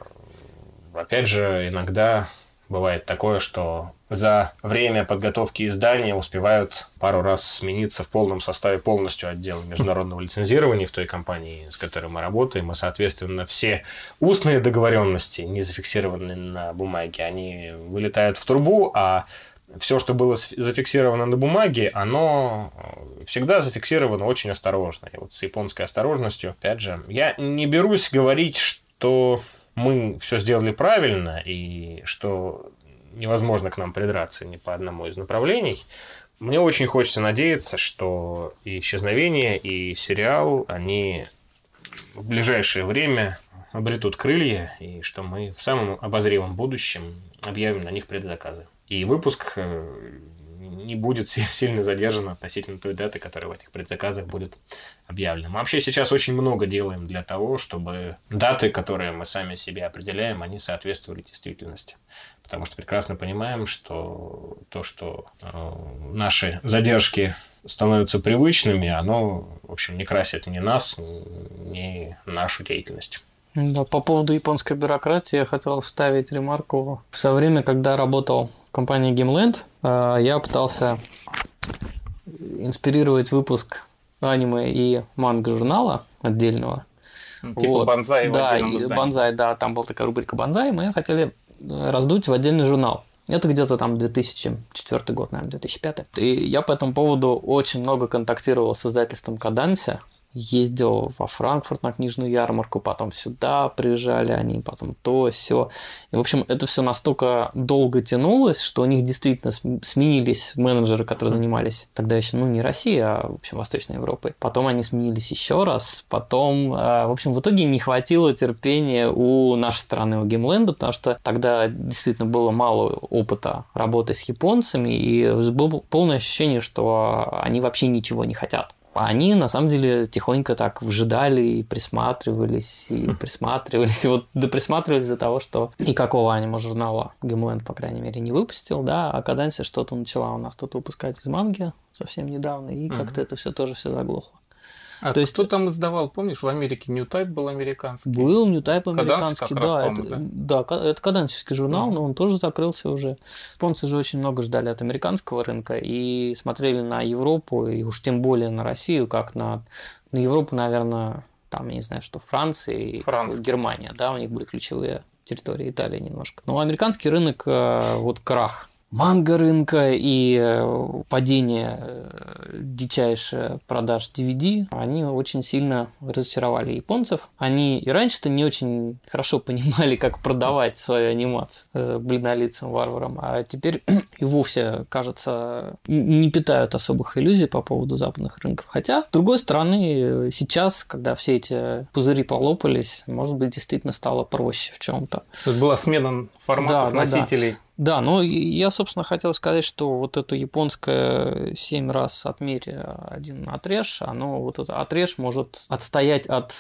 Да, опять же, иногда бывает такое, что за время подготовки издания успевают пару раз смениться в полном составе полностью отдел международного лицензирования в той компании, с которой мы работаем, и, соответственно, все устные договоренности, не зафиксированные на бумаге, они вылетают в трубу, а все, что было зафиксировано на бумаге, оно э, всегда зафиксировано очень осторожно. И вот с японской осторожностью, опять же, я не берусь говорить, что мы все сделали правильно и что невозможно к нам придраться ни по одному из направлений. Мне очень хочется надеяться, что и исчезновение, и сериал, они в ближайшее время обретут крылья, и что мы в самом обозримом будущем объявим на них предзаказы. И выпуск э, не будет си- сильно задержан относительно той даты, которая в этих предзаказах будет объявлена. Мы вообще сейчас очень много делаем для того, чтобы даты, которые мы сами себе определяем, они соответствовали действительности. Потому что прекрасно понимаем, что то, что э, наши задержки становятся привычными, оно, в общем, не красит ни нас, ни нашу деятельность. Да, по поводу японской бюрократии я хотел вставить ремарку. В свое время, когда работал в компании Gameland, я пытался инспирировать выпуск аниме и манго журнала отдельного. Типа Вот. банзай Да, и банзай, да, там была такая рубрика банзай, мы хотели э, раздуть в отдельный журнал. Это где-то там 2004 год, наверное, 2005. И я по этому поводу очень много контактировал с издательством Каданся. Ездил во Франкфурт на книжную ярмарку, потом сюда приезжали они, потом то, все. И, в общем, это все настолько долго тянулось, что у них действительно см- сменились менеджеры, которые занимались тогда еще, ну, не Россией, а, в общем, Восточной Европой. Потом они сменились еще раз. Потом, э, в общем, в итоге не хватило терпения у нашей страны, у Геймленда, потому что тогда действительно было мало опыта работы с японцами, и было полное ощущение, что они вообще ничего не хотят. А они, на самом деле, тихонько так вжидали и присматривались, и присматривались. И вот доприсматривались до того, что никакого аниме-журнала Геймленд, по крайней мере, не выпустил, да, а Каданси что-то начала у нас тут выпускать из манги совсем недавно, и как-то это все тоже все заглохло. А То есть- кто там издавал, помнишь, в Америке Type был американский? Был Ньютайп Каданс американский, как раз, да, по-моему, это, да? да, это кадансовский журнал, Мгм. но он тоже закрылся уже. Японцы же очень много ждали от американского рынка и смотрели на Европу, и уж тем более на Россию, как на, на Европу, наверное, там, я не знаю, что Франция и Франция. Германия, да, у них были ключевые территории, Италия немножко. Но американский рынок, э, вот крах манго рынка и э, падение э, дичайшее продаж DVD, они очень сильно разочаровали японцев. Они и раньше-то не очень хорошо понимали, как продавать свою анимацию э, бледнолицым варварам, а теперь и вовсе, кажется, не питают особых иллюзий по поводу западных рынков. Хотя, с другой стороны, сейчас, когда все эти пузыри полопались, может быть, действительно стало проще в чем-то. То есть была смена форматов Да, да, да. Да, ну я, собственно, хотел сказать, что вот это японское 7 раз отмерь, один отрежь, оно вот это отрежь может отстоять от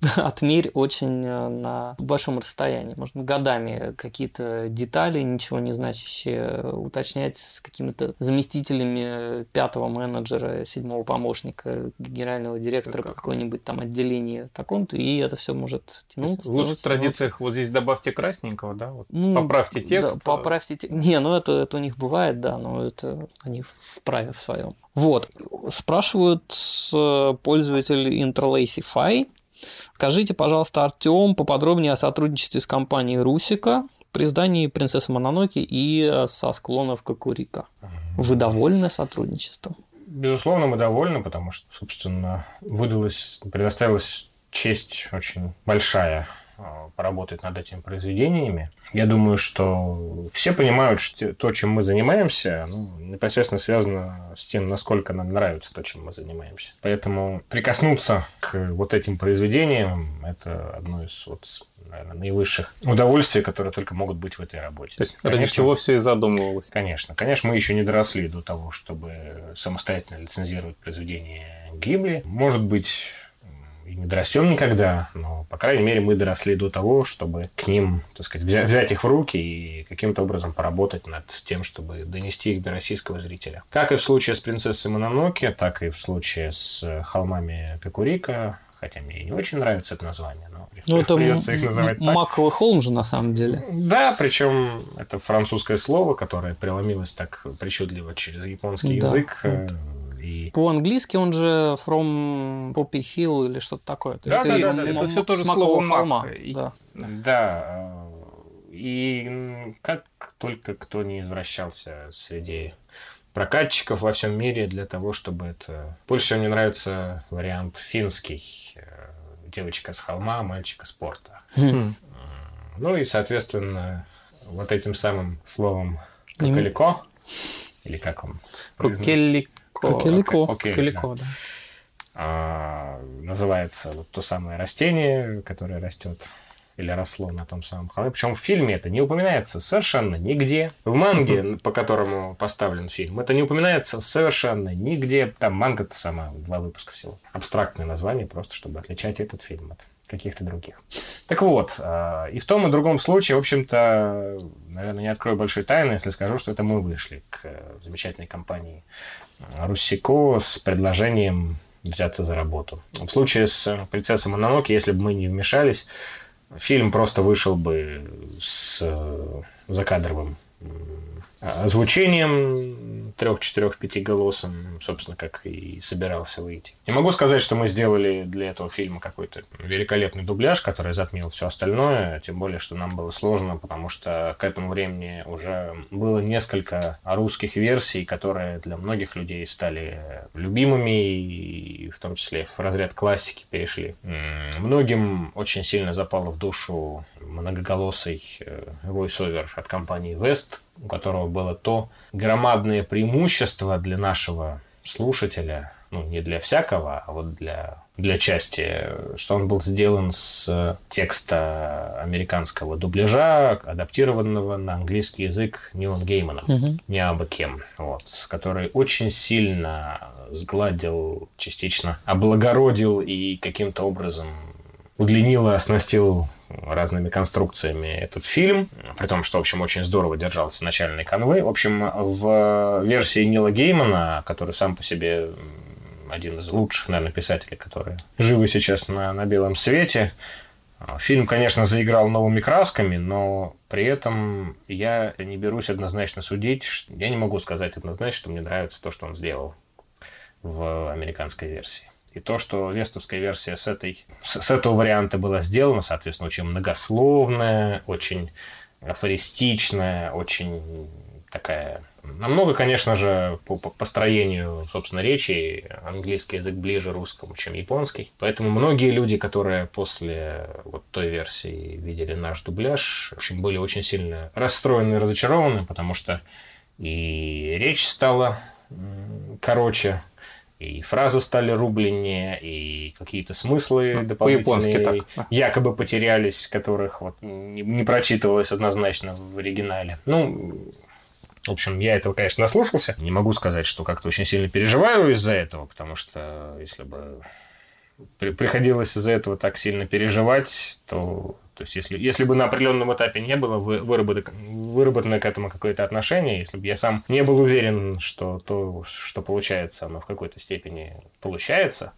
отмерь очень э, на большом расстоянии. Можно годами какие-то детали, ничего не значащие, уточнять с какими-то заместителями пятого менеджера, седьмого помощника, генерального директора Как- какой-нибудь там отделения таком-то, и это все может тянуться. В лучших тянуться, традициях вот здесь добавьте красненького, да? Вот. ну, Поправьте текст. Да, поправьте текст. Не, ну это, это у них бывает, да, но это они вправе в своем. Вот. Спрашивают э, пользователь Interlacify. Скажите, пожалуйста, Артем, поподробнее о сотрудничестве с компанией Русика при издании «Принцессы Мононоки» и э, со склонов Кокурика. Вы довольны сотрудничеством? Безусловно, мы довольны, потому что, собственно, выдалась, предоставилась честь очень большая поработать над этими произведениями. Я думаю, что все понимают, что то, чем мы занимаемся, ну, непосредственно связано с тем, насколько нам нравится то, чем мы занимаемся. Поэтому прикоснуться к вот этим произведениям – это одно из вот, наверное, наивысших удовольствий, которые только могут быть в этой работе. То есть ради Конечно, чего все и задумывалось. Конечно. Конечно, мы еще не доросли до того, чтобы самостоятельно лицензировать произведения Гибли. Может быть, и не дорастем никогда, но, по крайней мере, мы доросли до того, чтобы к ним, так сказать, взять, взять их в руки и каким-то образом поработать над тем, чтобы донести их до российского зрителя. Как и в случае с «Принцессой Мононоке», так и в случае с «Холмами Кокурика», хотя мне и не очень нравится это название, но Ну, это придется их называть так. Маковый холм же на самом деле. Да, причем это французское слово, которое преломилось так причудливо через японский Да. язык. э, И По-английски он же from Poppy Hill или что-то такое. То Да, есть да, да, да, это всё тоже слово холма, И- да. да, э, и как только кто не извращался среди прокатчиков во всем мире для того, чтобы это... Больше всего мне нравится вариант финский. э, Девочка с холма, мальчика с порта. Хм. Ну и, соответственно, вот этим самым словом «коколико» или как он? Кокелико. Окей, Кокеллико, да. а, называется вот то самое растение, которое растет или росло на том самом холме. Причем в фильме это не упоминается совершенно нигде. В манге, по которому поставлен фильм, это не упоминается совершенно нигде. Там манга-то сама, два выпуска всего. Абстрактное название, просто чтобы отличать этот фильм от каких-то других. Так вот, а, и в том и другом случае, в общем-то, наверное, не открою большой тайны, если скажу, что это мы вышли к э, замечательной компании Руссико с предложением взяться за работу. В случае с «Принцессой Мононоке», если бы мы не вмешались, фильм просто вышел бы с э, закадровым м, озвучением трех, четырех, пяти голосом, собственно, как и собирался выйти. Не могу сказать, что мы сделали для этого фильма какой-то великолепный дубляж, который затмил все остальное, тем более, что нам было сложно, потому что к этому времени уже было несколько русских версий, которые для многих людей стали любимыми, и в том числе в разряд классики перешли. Многим очень сильно запало в душу многоголосый э, voice-over от компании West, у которого было то громадное преимущество для нашего слушателя, ну, не для всякого, а вот для, для части, что он был сделан с текста американского дубляжа, адаптированного на английский язык Нилом Гейманом, Мгм. не абы кем, вот, который очень сильно сгладил, частично облагородил и каким-то образом удлинил и оснастил разными конструкциями этот фильм, при том, что, в общем, очень здорово держался начальной канвы. В общем, в версии Нила Геймана, который сам по себе один из лучших, наверное, писателей, которые живы сейчас на, на белом свете, а, Фильм, конечно, заиграл новыми красками, но при этом я не берусь однозначно судить. Я не могу сказать однозначно, что мне нравится то, что он сделал в американской версии. И то, что вестовская версия с, этой, с, с этого варианта была сделана, соответственно, очень многословная, очень афористичная, очень такая... Намного, конечно же, по по построению, собственно, речи английский язык ближе русскому, чем японский. Поэтому многие люди, которые после вот той версии видели наш дубляж, в общем, были очень сильно расстроены и разочарованы, потому что и речь стала короче, и фразы стали рубленнее, и какие-то смыслы Ну, дополнительные так. якобы потерялись, которых вот не, не прочитывалось однозначно в оригинале. Ну, в общем, я этого, конечно, наслушался. Не могу сказать, что как-то очень сильно переживаю из-за этого, потому что если бы при- приходилось из-за этого так сильно переживать, то, то есть если, если бы на определенном этапе не было вы- выработок- выработано к этому какое-то отношение, если бы я сам не был уверен, что то, что получается, оно в какой-то степени получается,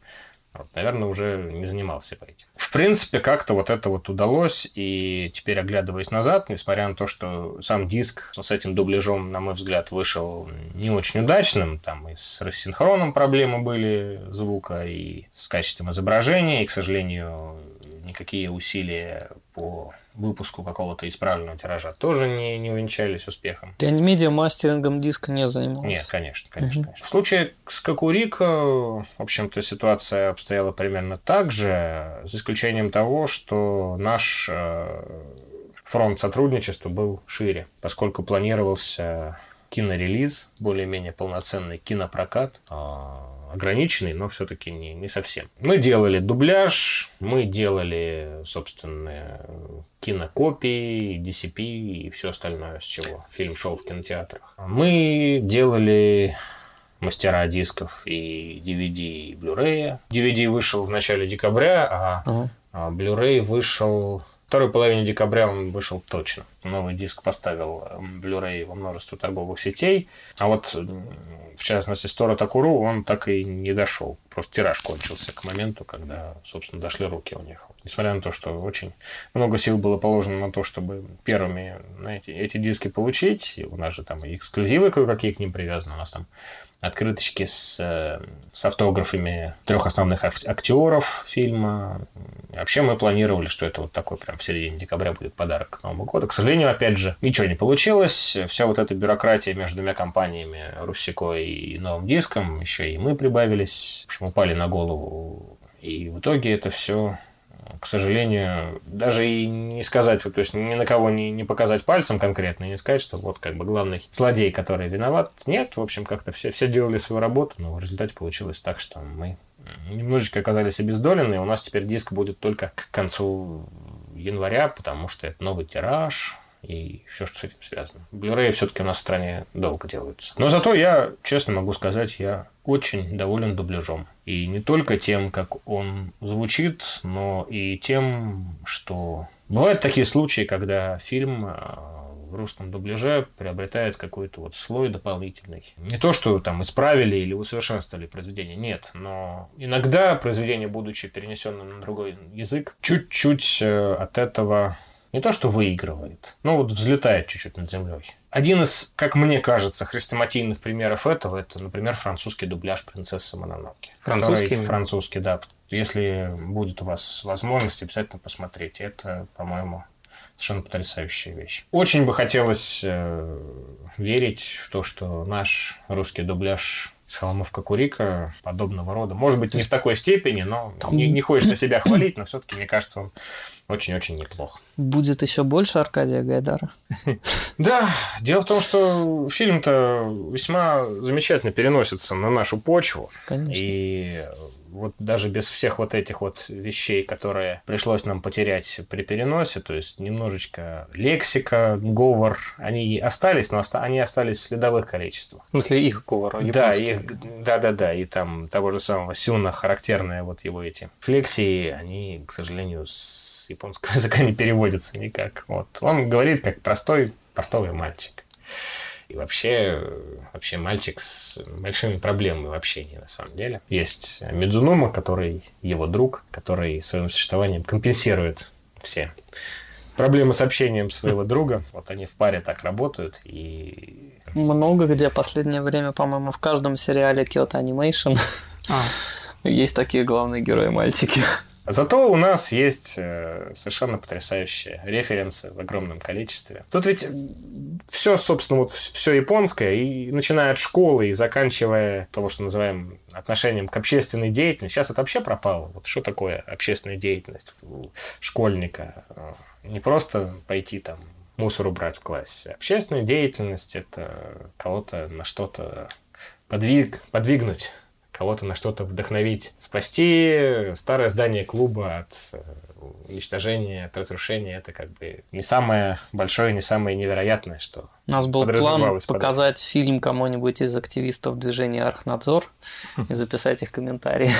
вот, наверное, уже не занимался бы этим. В принципе, как-то вот это вот удалось, и теперь, оглядываясь назад, несмотря на то, что сам диск с этим дубляжом, на мой взгляд, вышел не очень удачным, там и с рассинхроном проблемы были звука, и с качеством изображения, и, к сожалению, никакие усилия по выпуску какого-то исправленного тиража тоже не, не увенчались успехом. Реанимедиа мастерингом диска не занимался. Нет, конечно, конечно, Мгм. конечно. В случае с Кокурико, в общем-то, ситуация обстояла примерно так же, за исключением того, что наш э, фронт сотрудничества был шире, поскольку планировался кинорелиз, более-менее полноценный кинопрокат, а, ограниченный, но все-таки не, не совсем. Мы делали дубляж, мы делали, собственно, кинокопии, DCP и все остальное, с чего фильм шел в кинотеатрах. Мы делали мастера дисков и DVD, и Blu-ray. DVD вышел в начале декабря, а а Blu-ray вышел... Второй половине декабря он вышел точно. Новый диск поставил Blu-ray во множество торговых сетей. А вот, в частности, Стора Такуру, он так и не дошел. Просто тираж кончился к моменту, когда, собственно, дошли руки у них. Несмотря на то, что очень много сил было положено на то, чтобы первыми знаете, эти диски получить. У нас же там и эксклюзивы кое-какие к ним привязаны. У нас там открыточки с, э, с автографами трех основных ак- актеров фильма. Вообще мы планировали, что это вот такой прям в середине декабря будет подарок к Новому году. К сожалению, опять же, ничего не получилось. Вся вот эта бюрократия между двумя компаниями, Руссико и Новым Диском, еще и мы прибавились. В общем, упали на голову. И в итоге это все к сожалению, даже и не сказать, то есть ни на кого не, не показать пальцем конкретно, и не сказать, что вот как бы главный злодей, который виноват. Нет, в общем, как-то все, все делали свою работу, но в результате получилось так, что мы немножечко оказались обездолены, и у нас теперь диск будет только к концу января, потому что это новый тираж, и все, что с этим связано. Blu-ray все-таки у нас в стране долго делаются. Но зато я, честно могу сказать, я очень доволен дубляжом. И не только тем, как он звучит, но и тем, что... Бывают такие случаи, когда фильм а, в русском дубляже приобретает какой-то вот слой дополнительный. Не то, что там исправили или усовершенствовали произведение, нет, но иногда произведение, будучи перенесенным на другой язык, чуть-чуть э, от этого не то что выигрывает, но вот взлетает чуть-чуть над землей. Один из, как мне кажется, хрестоматийных примеров этого, это, например, французский дубляж «Принцессы Мононоке». Французский который-? Французский, да. Если будет у вас возможность, обязательно посмотрите. Это, по-моему, совершенно потрясающая вещь. Очень бы хотелось э, верить в то, что наш русский дубляж с холмов Кокурика подобного рода. Может быть, не в такой степени, но не, не хочется себя хвалить, но все-таки, мне кажется, он очень-очень неплох. Будет еще больше Аркадия Гайдара. Да, дело в том, что фильм-то весьма замечательно переносится на нашу почву. Конечно. И вот даже без всех вот этих вот вещей, которые пришлось нам потерять при переносе, то есть немножечко лексика, говор, они остались, но оста- они остались в следовых количествах. В смысле, их говор. Да, их, да, да, да, и там того же самого Сюна характерные вот его эти флексии, они, к сожалению, с японского языка не переводятся никак. Вот он говорит как простой портовый мальчик. И вообще, вообще мальчик с большими проблемами в общении, на самом деле. Есть Мидзунума, который его друг, который своим существованием компенсирует все проблемы с общением своего друга. Вот они в паре так работают, и Много где последнее время, по-моему, в каждом сериале Kyoto Animation А, есть такие главные герои-мальчики. Зато у нас есть э, совершенно потрясающие референсы в огромном количестве. Тут ведь все, собственно, вот все японское, и начиная от школы и заканчивая того, что называем отношением к общественной деятельности. Сейчас это вообще пропало. Вот что такое общественная деятельность у школьника? Не просто пойти там мусор убрать в классе. Общественная деятельность – это кого-то на что-то подвиг, подвигнуть, кого-то на что-то вдохновить, спасти старое здание клуба от э, уничтожение, от разрушения, это как бы не самое большое, не самое невероятное, что У нас был план показать фильм кому-нибудь из активистов движения Архнадзор и записать их комментарии.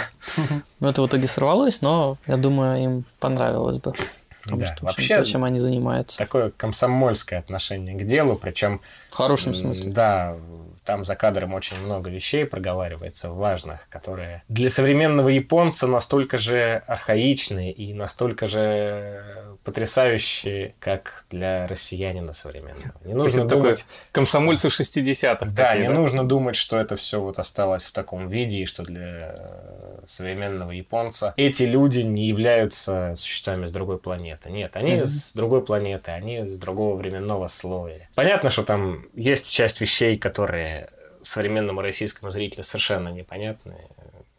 Ну, это в итоге сорвалось, но я думаю, им понравилось бы. Потому Да, что, вообще- то, чем они занимаются. такое комсомольское отношение к делу, причем В хорошем смысле. Да, там за кадром очень много вещей проговаривается важных, которые для современного японца настолько же архаичны и настолько же потрясающие, как для россиянина современного. Не нужно это такой думать, комсомольцы 60-х. да, такие, не нужно думать, что это все вот осталось в таком виде, и что для э, современного японца эти люди не являются существами с другой планеты. Нет, они Мгм. с другой планеты, они с другого временного слоя. Понятно, что там есть часть вещей, которые современному российскому зрителю совершенно непонятны.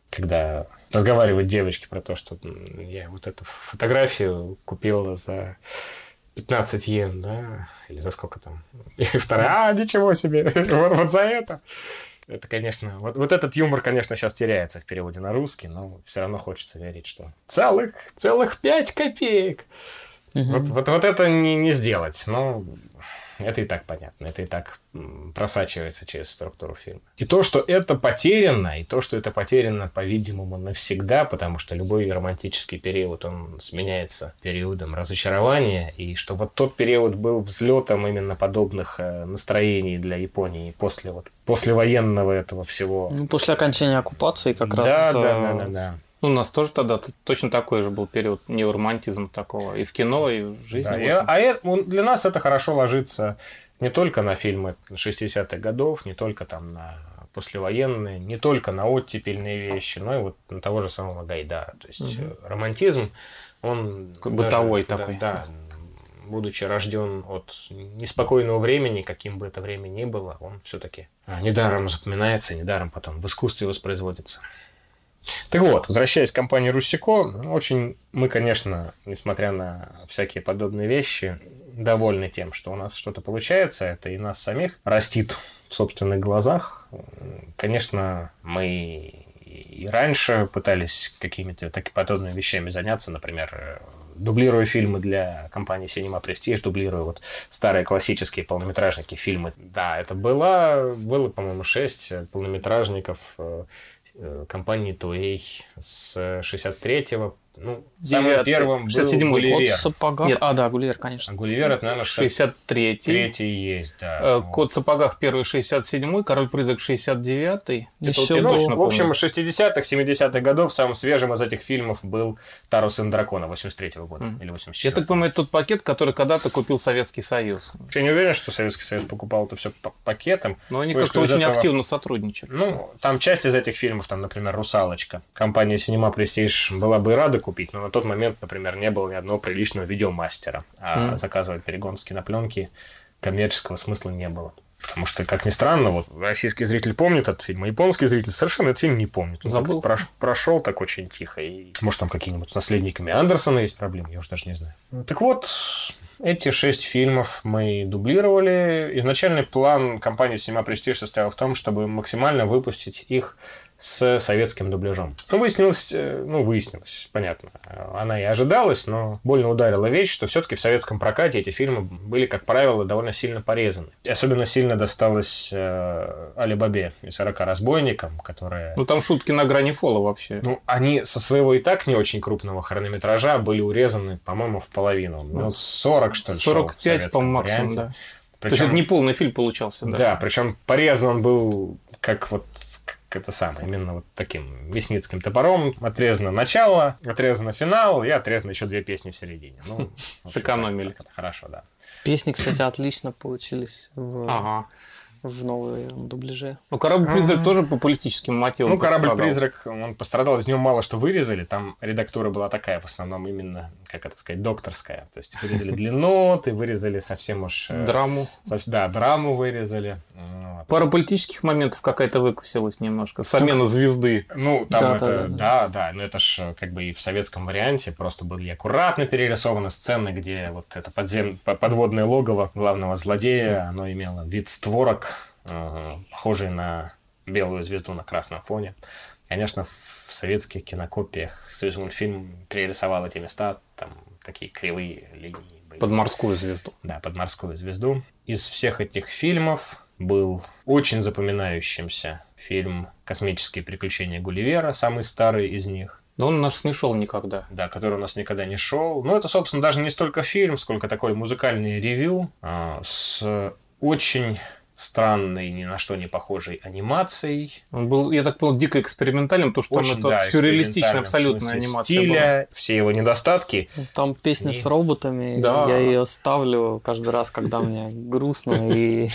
Когда разговаривают девочки про то, что я вот эту фотографию купила за 15 йен, да, или за сколько там. И вторая, а, ничего себе, вот, вот за это. Это, конечно, вот, вот этот юмор, конечно, сейчас теряется в переводе на русский, но все равно хочется верить, что целых, целых 5 копеек. Мгм. Вот, вот, вот это не, не сделать, но это и так понятно, это и так просачивается через структуру фильма. И то, что это потеряно, и то, что это потеряно, по-видимому, навсегда, потому что любой романтический период, он сменяется периодом разочарования, и что вот тот период был взлетом именно подобных э, настроений для Японии после вот послевоенного этого всего. Ну, после окончания оккупации как да, раз... да, э, да, да, да. Ну, у нас тоже тогда точно такой же был период неоромантизма такого. И в кино, и в жизни. Да, и- а это- для нас это хорошо ложится не только на фильмы 60-х годов, не только там на послевоенные, не только на оттепельные вещи, но и вот на того же самого Гайдара. То есть э, романтизм, он... Бытовой да, такой. Да, будучи рожден от неспокойного времени, каким бы это время ни было, он все-таки недаром запоминается, недаром потом в искусстве воспроизводится. Так вот, возвращаясь к компании Руссико, очень мы, конечно, несмотря на всякие подобные вещи, довольны тем, что у нас что-то получается. Это и нас самих растит в собственных глазах. Конечно, мы и раньше пытались какими-то так подобными вещами заняться, например, дублируя фильмы для компании Cinema Prestige, дублируя вот старые классические полнометражники фильмы. Да, это было, было, по-моему, шесть полнометражников э, компании Toei с 63-го. Ну, самым первым был 67-й Кот Гулливер. в сапогах. Нет. А, да, Гулливер, конечно. А Гулливер, это, наверное, 63 63-й. есть, да. Э, Вот. Кот в сапогах первый 67-й, Король призрак 69-й. Это вот я. Ну, точно в общем, помню. 60-х, 70-х годов самым свежим из этих фильмов был Таро Сын Дракона 83-го года Мгм. или Я 84 так понимаю, это тот пакет, который когда-то купил Советский Союз. Я не уверен, что Советский Союз покупал это все пакетом. Но они Кое-что как-то очень этого- активно сотрудничали. Ну, там часть из этих фильмов, там, например, «Русалочка». Компания Cinema Prestige была бы и рада купить, но на тот момент, например, не было ни одного приличного видеомастера. А Мгм. заказывать перегон с кинопленки коммерческого смысла не было. Потому что, как ни странно, вот российский зритель помнит этот фильм, а японский зритель совершенно этот фильм не помнит. Он Забыл. прош- прошел так очень тихо. И, может, там какие-нибудь с наследниками Андерсона есть проблемы, я уж даже не знаю. Так вот, эти шесть фильмов мы дублировали. Изначальный план компании Cinema Prestige состоял в том, чтобы максимально выпустить их с советским дубляжом. Ну, выяснилось, э, ну, выяснилось, понятно. Она и ожидалась, но больно ударила вещь, что все-таки в советском прокате эти фильмы были, как правило, довольно сильно порезаны. И особенно сильно досталось э, Али Бабе и 40 разбойникам, которые... Ну, там шутки на грани фола вообще. Ну, они со своего и так не очень крупного хронометража были урезаны, по-моему, в половину. Ну, 40, что ли, шел в 45, советском по-моему, максимум, варианте. да. То есть Причем- это не полный фильм получался, да. да, причем порезан он был как вот это самое, именно вот таким мясницким топором. Отрезано начало, отрезано финал, и отрезано еще две песни в середине. Ну, в общем, Сэкономили. так, так, Хорошо, да. Песни, кстати, отлично получились. в- Ага. В новом дубляже. Ну, корабль-призрак тоже по политическим мотивам Ну, корабль-призрак, он пострадал, из него мало что вырезали. Там редактура была такая, в основном именно, как это сказать, докторская. То есть вырезали длинноты, вырезали совсем уж... э, Драму. Да, драму вырезали. Пара политических моментов какая-то выкусилась немножко. Замена звезды. Ну, там это, да, да, но это ж как бы и в советском варианте просто были аккуратно перерисованы сцены, где вот это подзем... по- подводное логово главного злодея, оно имело вид створок, э, похожий на белую звезду на красном фоне. Конечно, в советских кинокопиях Союз мультфильм перерисовал эти места, там такие кривые линии были. Под морскую звезду. Да, под морскую звезду. Из всех этих фильмов был очень запоминающимся фильм «Космические приключения Гулливера», самый старый из них. Но он у нас не шел никогда. Да, который у нас никогда не шел. Ну, это, собственно, даже не столько фильм, сколько такой музыкальный ревью а, с очень странной, ни на что не похожей анимацией. Он был, я так понял, дико экспериментальным, потому что Очень, там да, это сюрреалистичная в абсолютная смысле анимация была. стиля, все его недостатки. Там песня Не. с роботами. Да. Я ее ставлю каждый раз, когда мне грустно, и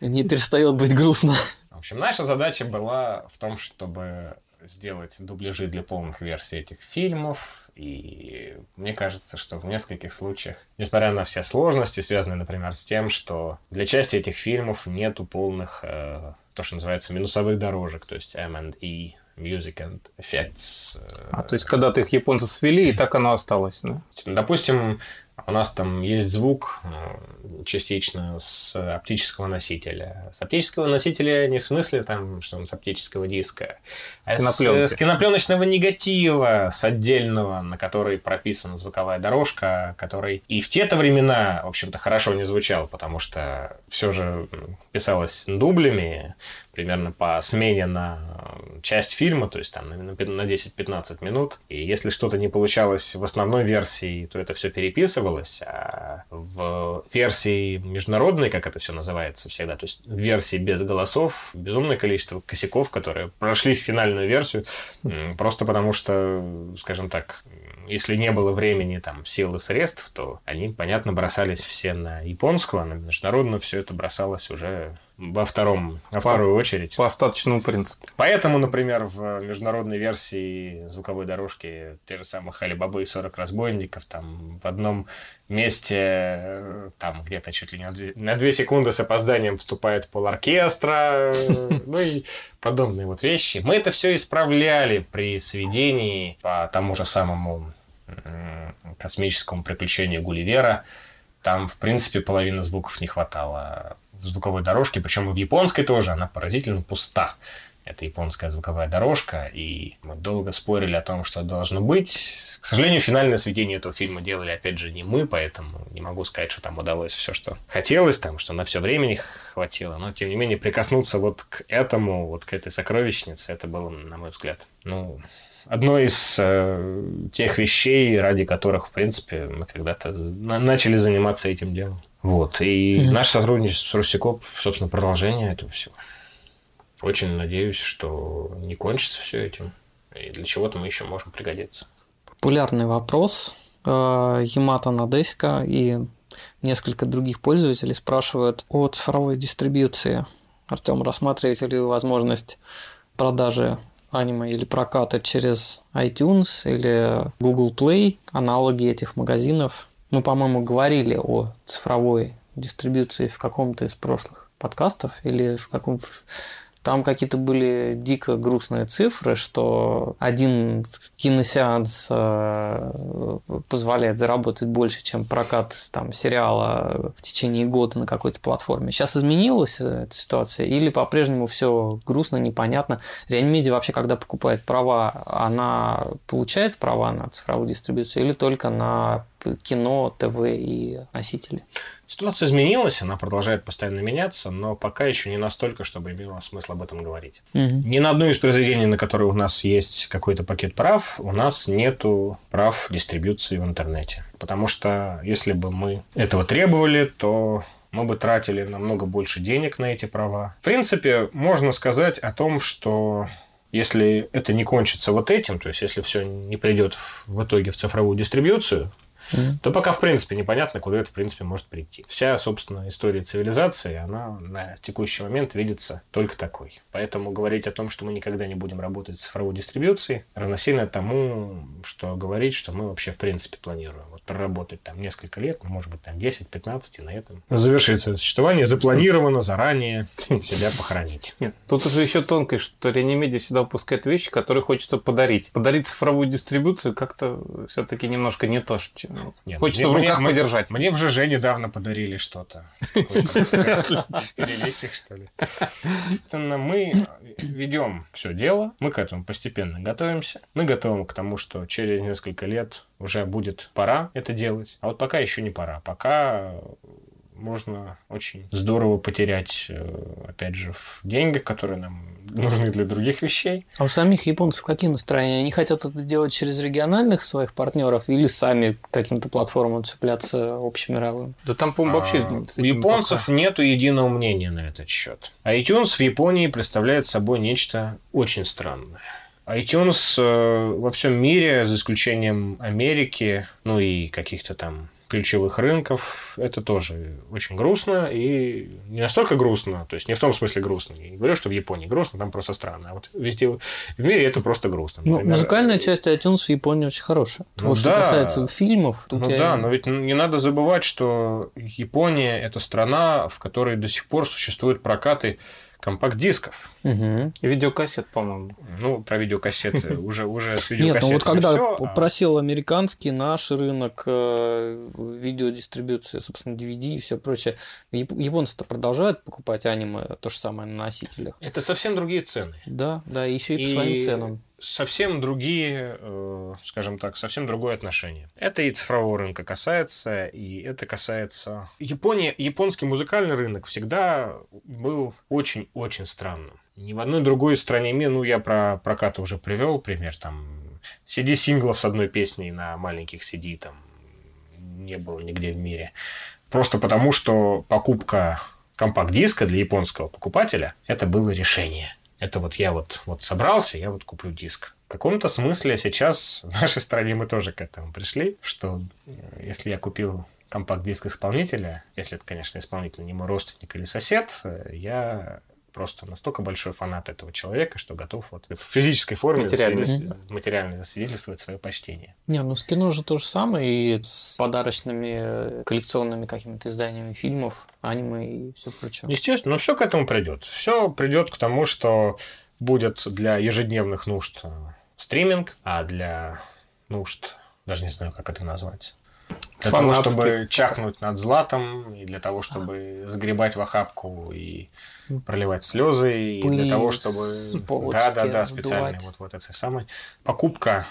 не перестает быть грустно. В общем, наша задача была в том, чтобы сделать дубляжи для полных версий этих фильмов. И мне кажется, что в нескольких случаях, несмотря на все сложности, связанные, например, с тем, что для части этих фильмов нету полных, э, то, что называется, минусовых дорожек, то есть M&E, Music and Effects. э, А, то есть когда-то их японцы свели, и так оно осталось. Да? Допустим, у нас там есть звук э, частично с оптического носителя. С оптического носителя не в смысле там, что он с оптического диска, а с, кинопленки. с кинопленочного негатива, с отдельного, на который прописана звуковая дорожка, который и в те-то времена, в общем-то, хорошо не звучал, потому что все же писалось дублями, примерно по смене на э, часть фильма, то есть там на на 10-15 минут. И если что-то не получалось в основной версии, то это все переписывалось, а в версии международной, как это все называется всегда, то есть в версии без голосов, безумное количество косяков, которые прошли в финальную версию, просто потому что, скажем так, если не было времени, там, сил и средств, то они, понятно, бросались все на японскую, а на международную все это бросалось уже во втором, во вторую очередь. По остаточному принципу. Поэтому, например, в международной версии звуковой дорожки те же самых Алибабы и 40 разбойников, там в одном месте, э, там где-то чуть ли не на две, на две секунды с опозданием вступает полоркестра, э, ну и подобные вот вещи. Мы это все исправляли при сведении по тому же самому космическому приключению Гулливера. Там, в принципе, половины звуков не хватало звуковой дорожке, причем и в японской тоже, она поразительно пуста. Это японская звуковая дорожка, и мы долго спорили о том, что должно быть. К сожалению, финальное сведение этого фильма делали, опять же, не мы, поэтому не могу сказать, что там удалось все, что хотелось, там, что на все времени хватило, но, тем не менее, прикоснуться вот к этому, вот к этой сокровищнице, это было, на мой взгляд, ну, одно из э, тех вещей, ради которых, в принципе, мы когда-то начали заниматься этим делом. Вот. И Мгм. наше сотрудничество с Русикоп, собственно, продолжение этого всего. Очень надеюсь, что не кончится все этим. И для чего-то мы еще можем пригодиться. Популярный вопрос. Э, Ямато Надеська и несколько других пользователей спрашивают о цифровой дистрибьюции. Артем, рассматриваете ли вы возможность продажи аниме или проката через iTunes или Google Play, аналоги этих магазинов? Мы, по-моему, говорили о цифровой дистрибьюции в каком-то из прошлых подкастов или в каком там какие-то были дико грустные цифры, что один киносеанс э, позволяет заработать больше, чем прокат там, сериала в течение года на какой-то платформе. Сейчас изменилась э, эта ситуация или по-прежнему все грустно, непонятно? Реанимедиа вообще, когда покупает права, она получает права на цифровую дистрибьюцию или только на кино, ТВ и носители? Ситуация изменилась, она продолжает постоянно меняться, но пока еще не настолько, чтобы имело смысл об этом говорить. Мгм. Ни на одно из произведений, на которые у нас есть какой-то пакет прав, у нас нету прав дистрибьюции в интернете. Потому что если бы мы этого требовали, то мы бы тратили намного больше денег на эти права. В принципе, можно сказать о том, что если это не кончится вот этим, то есть если все не придет в итоге в цифровую дистрибьюцию, Мгм. то пока, в принципе, непонятно, куда это, в принципе, может прийти. Вся, собственно, история цивилизации, она на текущий момент видится только такой. Поэтому говорить о том, что мы никогда не будем работать с цифровой дистрибьюцией, равносильно тому, что говорить, что мы вообще, в принципе, планируем вот проработать там несколько лет, ну, может быть, там 10-15, и на этом завершить свое существование, запланировано заранее себя похоронить. Нет, тут уже еще тонкость, что Реанимедиа всегда выпускает вещи, которые хочется подарить. Подарить цифровую дистрибуцию как-то все-таки немножко не то, что ну, Нет, хочется мне- в руках мне- подержать. Мне в ЖЖ недавно подарили что-то. Перелетик, что ли. Мы ведем все дело, мы к этому постепенно готовимся. Мы готовы к тому, что через несколько лет уже будет пора это делать. А вот пока еще не пора. Пока можно очень здорово потерять, э, опять же, в деньгах, которые нам нужны для других вещей. А у самих японцев какие настроения? Они хотят это делать через региональных своих партнеров или сами каким-то платформам цепляться общемировым? Да там, по-моему, вообще... А, У японцев пока- нету единого мнения на этот счет. iTunes в Японии представляет собой нечто очень странное. iTunes э, во всем мире, за исключением Америки, ну и каких-то там ключевых рынков, это тоже очень грустно и не настолько грустно, то есть не в том смысле грустно. Я не говорю, что в Японии грустно, там просто странно. А вот везде в мире это просто грустно. Ну, музыкальная часть iTunes в Японии очень хорошая. Ну вот что да. касается фильмов, тут Ну я- да, но ведь не надо забывать, что Япония это страна, в которой до сих пор существуют прокаты компакт-дисков. Мгм. И видеокассет, по-моему. Ну, про видеокассеты уже, уже с Нет, видеокассетами ну вот когда всё, а просил американский наш рынок э, видеодистрибьюции, собственно, DVD и все прочее, яп- японцы-то продолжают покупать аниме то же самое на носителях. Это совсем другие цены. Да, да, еще и, И по своим ценам. Совсем другие, э, скажем так, совсем другое отношение. Это и цифрового рынка касается, и это касается... Япония, японский музыкальный рынок всегда был очень-очень странным. Ни в одной другой стране мира, ну, я про прокаты уже привел пример, там, CD-синглов с одной песней на маленьких CD там не было нигде в мире. Просто потому, что покупка компакт-диска для японского покупателя это было решение. Это вот я вот, вот собрался, я вот куплю диск. В каком-то смысле сейчас в нашей стране мы тоже к этому пришли, что э, если я купил компакт-диск исполнителя, если это, конечно, исполнитель не мой родственник или сосед, э, я просто настолько большой фанат этого человека, что готов вот в физической форме Материально. засвидетельствовать- материально засвидетельствовать свое почтение. Не, ну с кино же то же самое, и с подарочными э, коллекционными какими-то изданиями фильмов, аниме и все прочее. Естественно, но все к этому придет. Все придет к тому, что будет для ежедневных нужд э, стриминг, а для нужд, даже не знаю, как это назвать. Для того, Фанатских. чтобы чахнуть над златом, и для того, чтобы сгребать в охапку и проливать слезы, и Пыль для того, чтобы... с полочки Да, да, да, специальный сдувать. вот, вот это самое. Покупка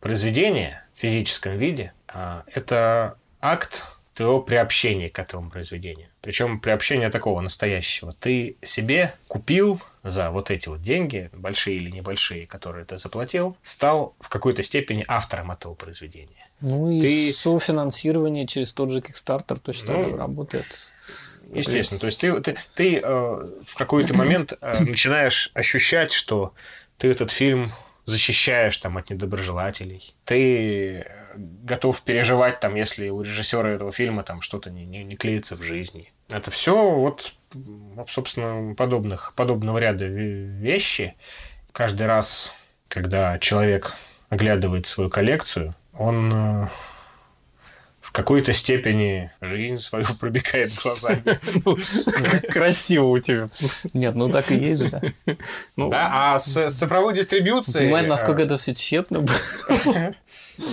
произведения в физическом виде а, это акт твоего приобщения к этому произведению. Причем приобщения такого настоящего. Ты себе купил за вот эти вот деньги, большие или небольшие, которые ты заплатил, стал в какой-то степени автором этого произведения. Ну и Ты- софинансирование через тот же Kickstarter точно Ну, так же работает. Естественно. То есть ты, ты, ты, э, в какой-то момент э, начинаешь ощущать, что ты этот фильм защищаешь там от недоброжелателей. Ты э, готов переживать там, если у режиссера этого фильма там что-то не, не, не клеится в жизни. Это все вот, собственно, подобных, подобного ряда ве- вещи. Каждый раз, когда человек оглядывает свою коллекцию, он в какой-то степени жизнь свою пробегает глазами. Красиво у тебя. Нет, ну так и есть же. Ну, Да, а с, цифровой дистрибуцией... Понимаете, насколько э, это все тщетно было?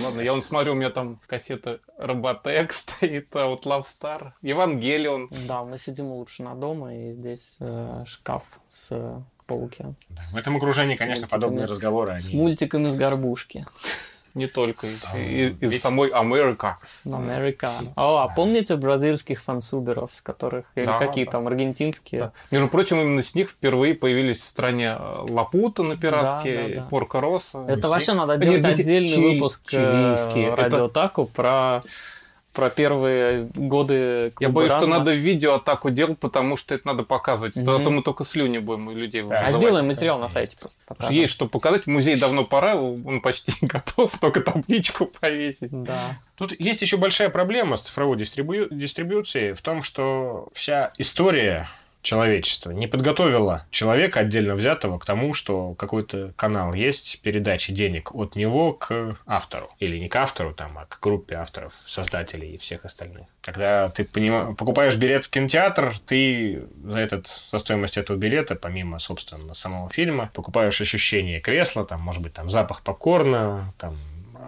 ладно, я вон смотрю, у меня там кассета Роботек стоит, а вот Love Star, Евангелион. Да, мы сидим лучше на дома, и здесь э, шкаф с э, полки. да, В этом окружении, С конечно, мультиками. подобные разговоры, С они... мультиками с горбушки. Не только из, А, из- из ведь- самой Америка. Америка. О, а помните бразильских фансуберов, с которых... Или Да, какие да. там, аргентинские? Да. Между прочим, именно с них впервые появились в стране э, Лапута на пиратке, Да, да, да. Порко Росса. Это Руси. вообще надо Нет, делать отдельный чили- выпуск чилийские. э, Это- радиотаку про про первые годы Я боюсь, что надо видео атаку делать, потому что это надо показывать. Мгм. А то мы только слюни будем у людей А вызывать. сделаем материал да. на сайте просто. Покажем. Есть что показать. Музей давно пора, он почти готов, только табличку повесить. Да. Тут есть еще большая проблема с цифровой дистрибью- дистрибьюцией в том, что вся история человечества не подготовила человека отдельно взятого к тому, что какой-то канал есть передачи денег от него к автору. Или не к автору, там, а к группе авторов, создателей и всех остальных. Когда ты понима- покупаешь билет в кинотеатр, ты за, этот, за стоимость этого билета, помимо, собственно, самого фильма, покупаешь ощущение кресла, там, может быть, там запах попкорна, там,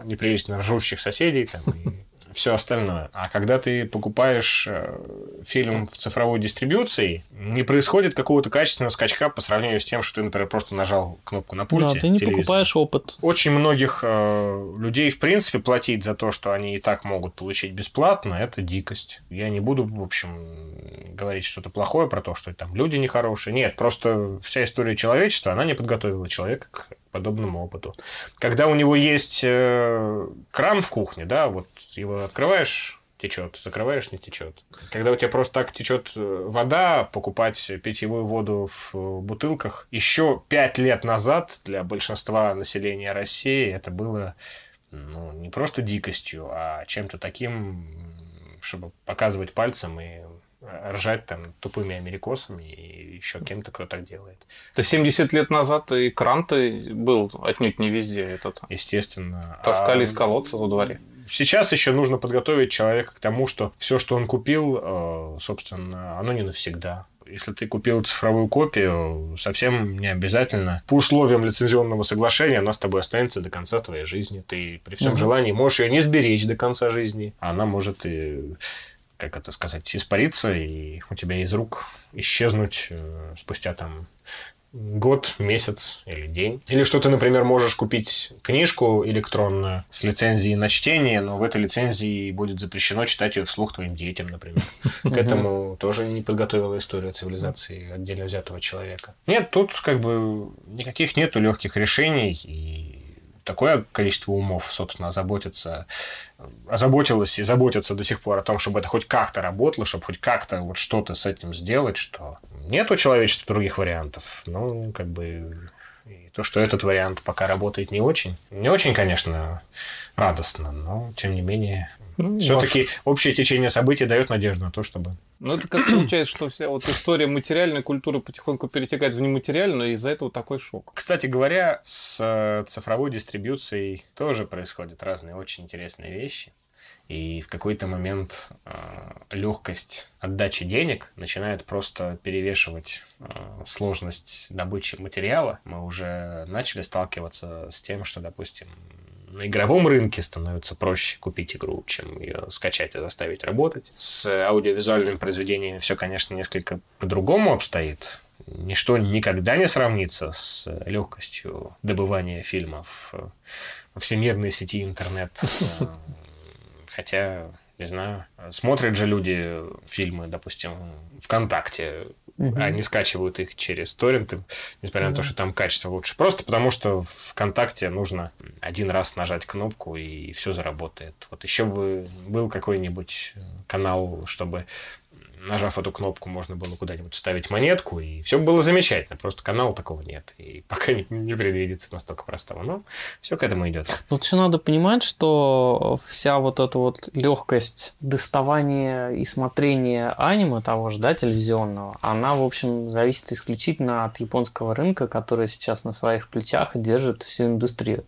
неприлично ржущих соседей там, и все остальное. А когда ты покупаешь э, фильм в цифровой дистрибьюции, не происходит какого-то качественного скачка по сравнению с тем, что ты, например, просто нажал кнопку на пульте. Да, ты не телевизора. покупаешь опыт. Очень многих э, людей, в принципе, платить за то, что они и так могут получить бесплатно, это дикость. Я не буду, в общем, говорить что-то плохое про то, что там люди нехорошие. Нет, просто вся история человечества, она не подготовила человека к подобному опыту. Когда у него есть э, кран в кухне, да, вот его открываешь, течет, закрываешь, не течет. Когда у тебя просто так течет э, вода, покупать питьевую воду в э, бутылках, еще пять лет назад для большинства населения России это было ну, не просто дикостью, а чем-то таким, чтобы показывать пальцем и ржать там тупыми америкосами и еще кем-то, кто так делает. То 70 лет назад экран-то был отнюдь не везде этот. Естественно. Таскали А из колодца во дворе. Сейчас еще нужно подготовить человека к тому, что все, что он купил, э, собственно, оно не навсегда. Если ты купил цифровую копию, совсем не обязательно. По условиям лицензионного соглашения она с тобой останется до конца твоей жизни. Ты при всем Мгм. желании можешь ее не сберечь до конца жизни. Она может и, как это сказать, испариться, и у тебя из рук исчезнуть э, спустя там год, месяц или день. Или что ты, например, можешь купить книжку электронную с лицензией на чтение, но в этой лицензии будет запрещено читать ее вслух твоим детям, например. К этому тоже не подготовила история цивилизации отдельно взятого человека. Нет, тут как бы никаких нету легких решений, и такое количество умов, собственно, озаботится, озаботилось и заботится до сих пор о том, чтобы это хоть как-то работало, чтобы хоть как-то вот что-то с этим сделать, что нет у человечества других вариантов. Ну, как бы и то, что этот вариант пока работает не очень. Не очень, конечно, радостно, но тем не менее. Ну, Все-таки общее течение событий дает надежду на то, чтобы Ну, это как получается, что вся вот история материальной культуры потихоньку перетекает в нематериальную, и из-за этого такой шок. Кстати говоря, с э, цифровой дистрибьюцией тоже происходят разные очень интересные вещи. И в какой-то момент легкость отдачи денег начинает просто перевешивать э, сложность добычи материала. Мы уже начали сталкиваться с тем, что, допустим, на игровом рынке становится проще купить игру, чем ее скачать и заставить работать. С аудиовизуальными произведениями все, конечно, несколько по-другому обстоит. Ничто никогда не сравнится с легкостью добывания фильмов во всемирной сети интернет. Хотя, не знаю, смотрят же люди фильмы, допустим, ВКонтакте, Мгм. они скачивают их через торренты, несмотря на то, Да. что там качество лучше. Просто потому, что ВКонтакте нужно один раз нажать кнопку, и все заработает. Вот еще бы был какой-нибудь канал, чтобы нажав эту кнопку, можно было куда-нибудь вставить монетку, и все было замечательно. Просто канала такого нет. И пока не, не предвидится настолько простого. Но все к этому идет. Тут еще надо понимать, что вся вот эта вот легкость доставания и смотрения аниме того же, да, телевизионного, она, в общем, зависит исключительно от японского рынка, который сейчас на своих плечах держит всю индустрию.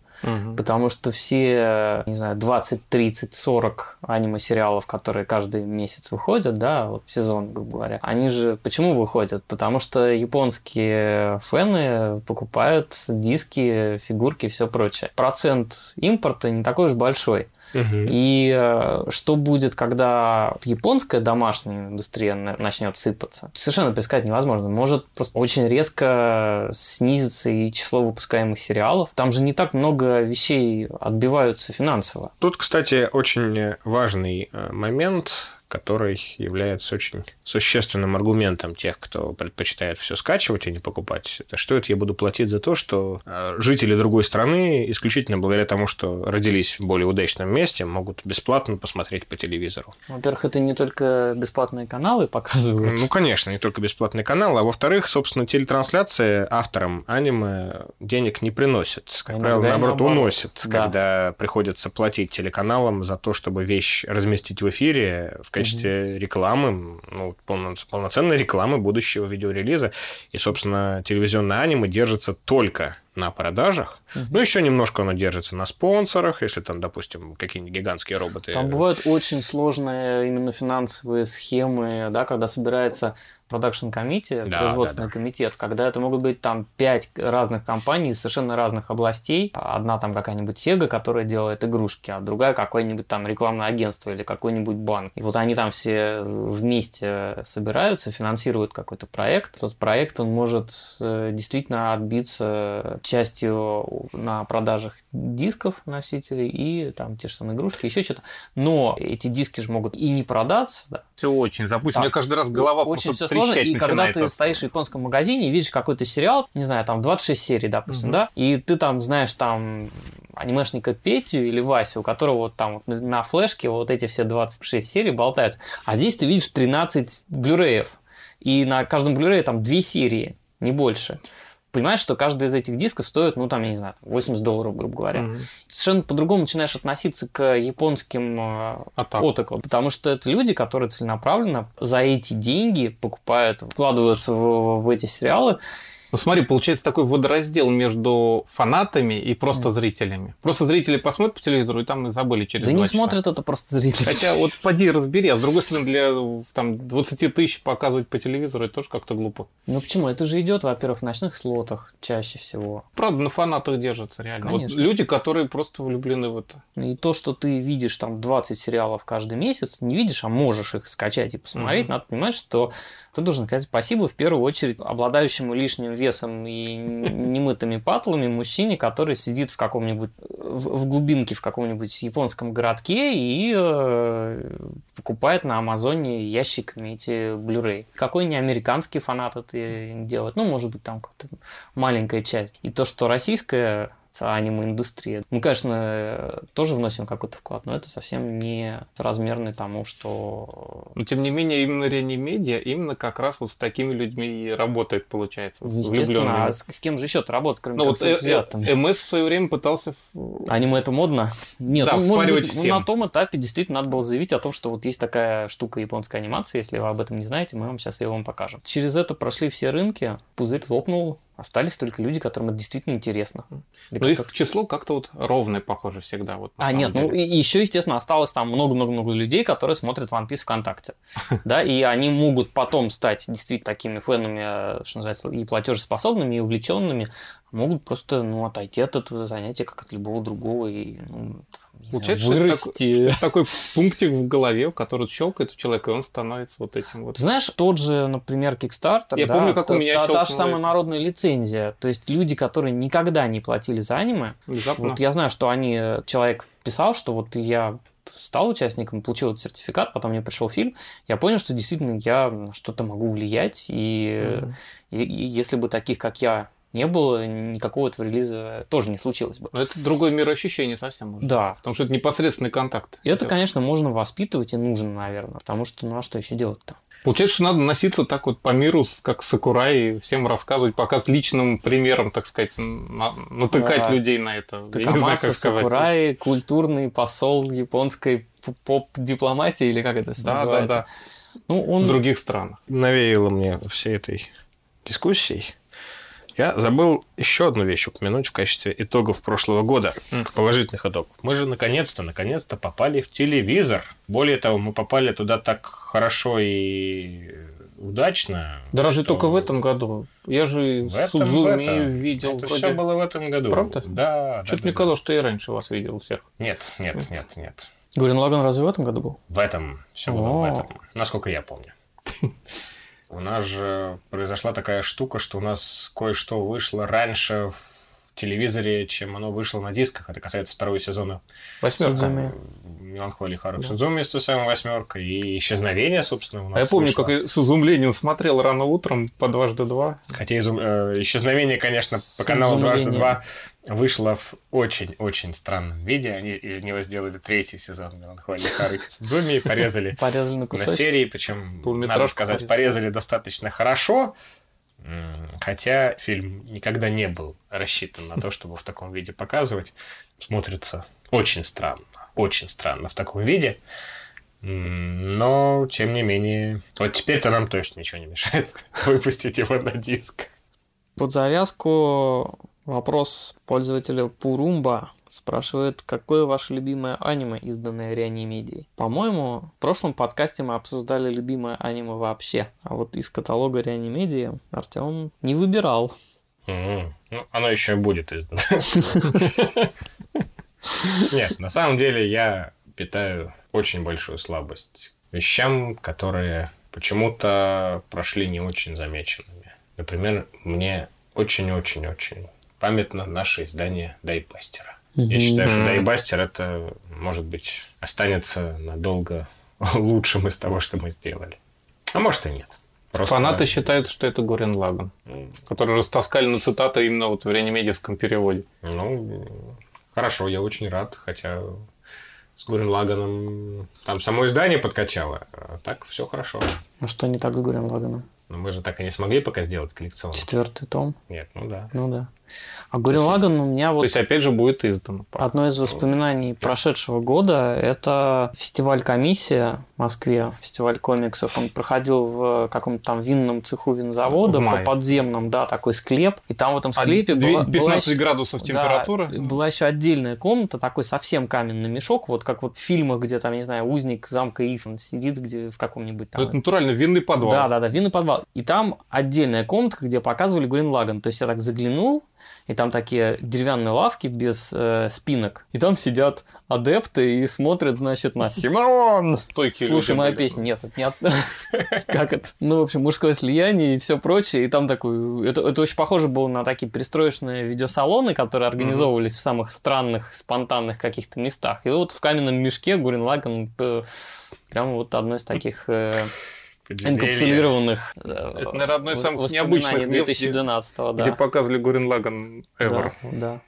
Потому что все, не знаю, 20, 30, 40 аниме-сериалов, которые каждый месяц выходят, да, вот сезон, грубо говоря, они же почему выходят? Потому что японские фэны покупают диски, фигурки и все прочее. Процент импорта не такой уж большой. И э, что будет, когда японская домашняя индустрия на- начнет сыпаться? Совершенно предсказать невозможно. Может просто очень резко снизиться и число выпускаемых сериалов. Там же не так много вещей отбиваются финансово. Тут, кстати, очень важный э, момент, который является очень существенным аргументом тех, кто предпочитает все скачивать, а не покупать. Это что это я буду платить за то, что э, жители другой страны исключительно благодаря тому, что родились в более удачном месте, могут бесплатно посмотреть по телевизору. Во-первых, это не только бесплатные каналы показывают. Ну, конечно, не только бесплатный канал, а во-вторых, собственно, телетрансляция авторам аниме денег не приносит. Как Иногда правило, наоборот, наоборот, уносит, да. когда приходится платить телеканалам за то, чтобы вещь разместить в эфире в качестве рекламы, ну, полно- полноценной рекламы будущего видеорелиза. И, собственно, телевизионное аниме держится только на продажах. Ну, еще немножко оно держится на спонсорах, если там, допустим, какие-нибудь гигантские роботы. Там бывают очень сложные именно финансовые схемы, да, когда собирается продакшн комитет, Да, производственный да, да. комитет, когда это могут быть там пять разных компаний из совершенно разных областей. Одна там какая-нибудь Sega, которая делает игрушки, а другая какое-нибудь там рекламное агентство или какой-нибудь банк. И вот они там все вместе собираются, финансируют какой-то проект. Этот проект, он может э, действительно отбиться частью на продажах дисков носителей и там те же самые игрушки, еще что-то. Но эти диски же могут и не продаться, да, Все очень запущено. Да. Меня каждый раз голова очень просто все сложно, и когда ты от- стоишь в японском магазине и видишь какой-то сериал, не знаю, там 26 серий, допустим, Мгм. да, и ты там знаешь там анимешника Петю или Васю, у которого вот там вот на- на флешке вот эти все 26 серий болтаются, а здесь ты видишь 13 блюреев, и на каждом блюрее там две серии, не больше. Понимаешь, что каждый из этих дисков стоит, ну, там, я не знаю, 80 долларов, грубо говоря. Мгм. Совершенно по-другому начинаешь относиться к японским э, А отокам, потому что это люди, которые целенаправленно за эти деньги покупают, вкладываются в, в эти сериалы. Ну смотри, получается такой водораздел между фанатами и просто зрителями. Просто зрители посмотрят по телевизору и там и забыли через да не часа. смотрят это просто зрители. Хотя вот поди разбери, а с другой стороны, для там, 20 тысяч показывать по телевизору, это тоже как-то глупо. Ну почему? Это же идет, во-первых, в ночных слотах чаще всего. Правда, на фанатах держатся реально. Вот люди, которые просто влюблены в это. И то, что ты видишь там 20 сериалов каждый месяц, не видишь, а можешь их скачать и посмотреть, Мгм. надо понимать, что ты должен сказать спасибо в первую очередь обладающему лишним весом и немытыми патлами мужчине, который сидит в каком-нибудь в, глубинке в каком-нибудь японском городке и э, покупает на Амазоне ящиками эти Blu-ray. Какой не американский фанат это делает, ну, может быть, там какая-то маленькая часть. И то, что российская аниме-индустрия. Мы, конечно, тоже вносим какой-то вклад, но это совсем не размерный тому, что... Но тем не менее, именно Реанимедиа именно как раз вот с такими людьми и работает, получается. Естественно, а с, с кем же еще работать, кроме Ну как вот с э- э- энтузиастами? МС в свое время пытался... Аниме это модно? Нет, Да, ну, может быть, ну, всем. на том этапе действительно надо было заявить о том, что вот есть такая штука японской анимации, если вы об этом не знаете, мы вам сейчас ее вам покажем. Через это прошли все рынки, пузырь лопнул, остались только люди, которым это действительно интересно. Да Но как- их число как-то вот ровное, похоже, всегда. Вот, А, нет, ну деле. и еще, естественно, осталось там много-много-много людей, которые смотрят One Piece ВКонтакте. Да, и они могут потом стать действительно такими фенами, э, что называется, и платежеспособными, и увлеченными, могут просто, ну, отойти от этого занятия, как от любого другого, и, ну, Получается, что это вырасти. такой, такой пунктик в голове, который щелкает у человека, и он становится вот этим вот. Знаешь, тот же, например, Kickstarter, Я да, помню, как у та- меня та, та же самая народная лицензия. То есть люди, которые никогда не платили за аниме, Внезапно. Вот я знаю, что они, э, человек писал, что вот я стал участником, получил этот сертификат, потом мне пришел фильм, я понял, что действительно я что-то могу влиять, и, Мгм. и- и если бы таких, как я, не было, никакого этого релиза тоже не случилось бы. Но это другое мироощущение совсем уже. Да. Потому что это непосредственный контакт. И это, конечно, можно воспитывать и нужно, наверное, потому что, ну а что еще делать-то? Получается, что надо носиться так вот по миру, как Сакурай, и всем рассказывать, пока с личным примером, так сказать, на- натыкать Да. людей на это. Я не знаю, как сказать. Сакурай, культурный посол японской поп-дипломатии, или как это всё Да, да, называется? да. Ну, В он... других странах. навеяло мне всей этой дискуссией. Я забыл еще одну вещь упомянуть в качестве итогов прошлого года, положительных итогов. Мы же наконец-то, наконец-то попали в телевизор. Более того, мы попали туда так хорошо и удачно. Да разве только в этом году? Я же В этом, в этом. видел. Это вроде. все было в этом году. Правда? Да. Что-то да, мне да. казалось, что я раньше вас видел всех. Нет, нет, нет, нет. Гурин Лаган разве в этом году был? В этом все было в этом, насколько я помню. У нас же произошла такая штука, что у нас кое-что вышло раньше в телевизоре, чем оно вышло на дисках. Это касается второго сезона Восьмерка. Судзуми. Меланхолия Харуки Судзуми с той самой восьмеркой, и Исчезновение, собственно, у нас А я помню, вышло. как с изумлением смотрел рано утром по дважды два. Хотя изум- э, Исчезновение, конечно, по каналу «Дважды два» вышло в очень-очень странном виде. Они из него сделали третий сезон Меланхолии Харуки Судзуми и порезали Порезали на на серии, причем, надо сказать, порезали. порезали достаточно хорошо, хотя фильм никогда не был рассчитан на то, чтобы в таком виде показывать. Смотрится очень странно, очень странно в таком виде. Но, тем не менее, вот теперь-то нам точно ничего не мешает выпустить его на диск. Под завязку вопрос пользователя Пурумба спрашивает, какое ваше любимое аниме, изданное Реанимедией? По-моему, в прошлом подкасте мы обсуждали любимое аниме вообще, а вот из каталога Реанимедии Артем не выбирал. М, Ну, оно еще будет издано. Нет, на самом деле я питаю очень большую слабость к вещам, которые почему-то прошли не очень замеченными. Например, мне очень-очень-очень памятно наше издание Дайбастера. Я считаю, что. Дайбастер это, может быть, останется надолго лучшим из того, что мы сделали. А может и нет. Просто- Фанаты считают, что это Гурен Лаган, который растоскали на цитаты именно вот в реанимедиевском переводе. Ну, хорошо, я очень рад, хотя с Гурен Лаганом там само издание подкачало, а так все хорошо. Ну что не так с Гурен Лаганом? Но мы же так и не смогли пока сделать коллекционно. Четвертый том? Нет, ну да. Ну да. А Гурен Лаган у меня То вот есть, опять же, будет издано. Одно из воспоминаний прошедшего года – это фестиваль «Комиссия» в Москве, фестиваль комиксов. Он проходил в каком-то там винном цеху винзавода, по мае. подземном, да, такой склеп. И там в этом А склепе две- была, была 15 еще- градусов да, температура. была еще отдельная комната, такой совсем каменный мешок, вот как вот в фильмах, где там, не знаю, узник замка Иф сидит где в каком-нибудь там... Ну, Это натурально винный подвал. Да, да, да, винный подвал. И там отдельная комната, где показывали Гурен Лаган. То есть я так заглянул, и там такие деревянные лавки без э, спинок. И там сидят адепты и смотрят, значит, на Симон! Стойкие Слушай, моя песня. Нет, это не от... Как это? Ну, в общем, мужское слияние и все прочее. И там такой... Это, это очень похоже было на такие пристроечные видеосалоны, которые организовывались в самых странных, спонтанных каких-то местах. И вот в каменном мешке Гурен Лаган э, прямо вот одно из таких э. Инкапсулированных Это, наверное, одно из самых необычных мест, 2012 да. Где показывали Гурен Лаган ever. Да, да.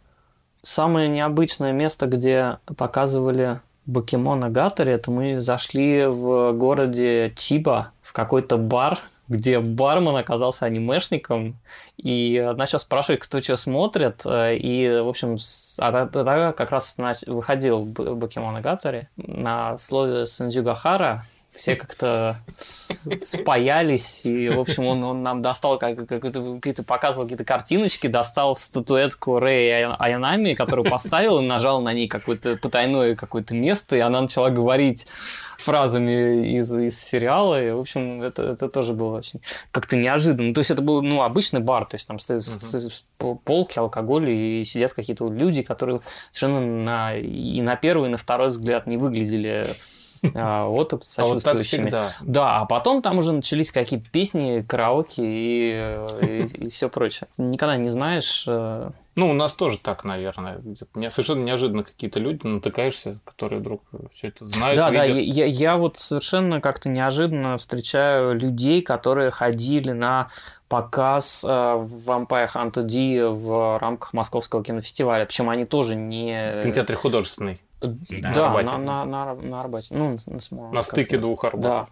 Самое необычное место, где показывали Покемона Гатори, это мы зашли в городе Чиба в какой-то бар, где бармен оказался анимешником, и начал спрашивать, кто что смотрит, э, и, в общем, а тогда как раз выходил Б- Покемон Гатори на слове Сензюгахара, все как-то спаялись, и, в общем, он, он нам достал как, какую-то, какие-то, показывал какие-то картиночки, достал статуэтку Рэй Ая- Аянами, которую поставил и нажал на ней какое-то потайное какое-то место, и она начала говорить фразами из, из сериала, и, в общем, это, это тоже было очень как-то неожиданно. То есть это был, ну, обычный бар, то есть там стоят по- полки, алкоголь, и сидят какие-то люди, которые совершенно на, и на первый, и на второй взгляд не выглядели а, вот А вот так сочувствующими. всегда. Да, а потом там уже начались какие-то песни, караоке и, и, все прочее. Никогда не знаешь. э, Ну, у нас тоже так, наверное. Где-то не- совершенно неожиданно какие-то люди натыкаешься, которые вдруг все это знают. Да, да, я, видят. я, я вот совершенно как-то неожиданно встречаю людей, которые ходили на показ э, Vampire Hunter D в рамках Московского кинофестиваля. Причем они тоже не... В кинотеатре художественный. Да, На Арбате. на, на, на, на Арбате. Ну, на. На стыке двух Да. арбатов.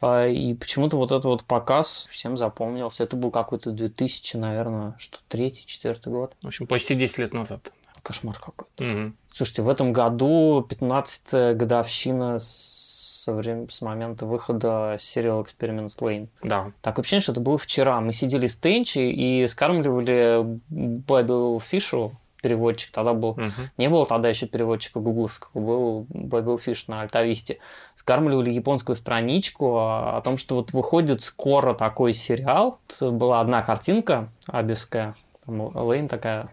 А, И почему-то вот этот вот показ всем запомнился. Это был какой-то 2000, наверное, что, третий, четвертый год. В общем, почти 10 лет назад. Кошмар какой. Мгм. Слушайте, в этом году 15-я годовщина со врем- с момента выхода сериала Experiments Lain. Да. Так вообще, что это было вчера. Мы сидели с Тенчи и скармливали Babel Fish у, переводчик. Тогда был Мгм. не было тогда еще переводчика гугловского, был Bible Fish на Альтависте. Скармливали японскую страничку о о том, что вот выходит скоро такой сериал. Была одна картинка абевская, там Лейн такая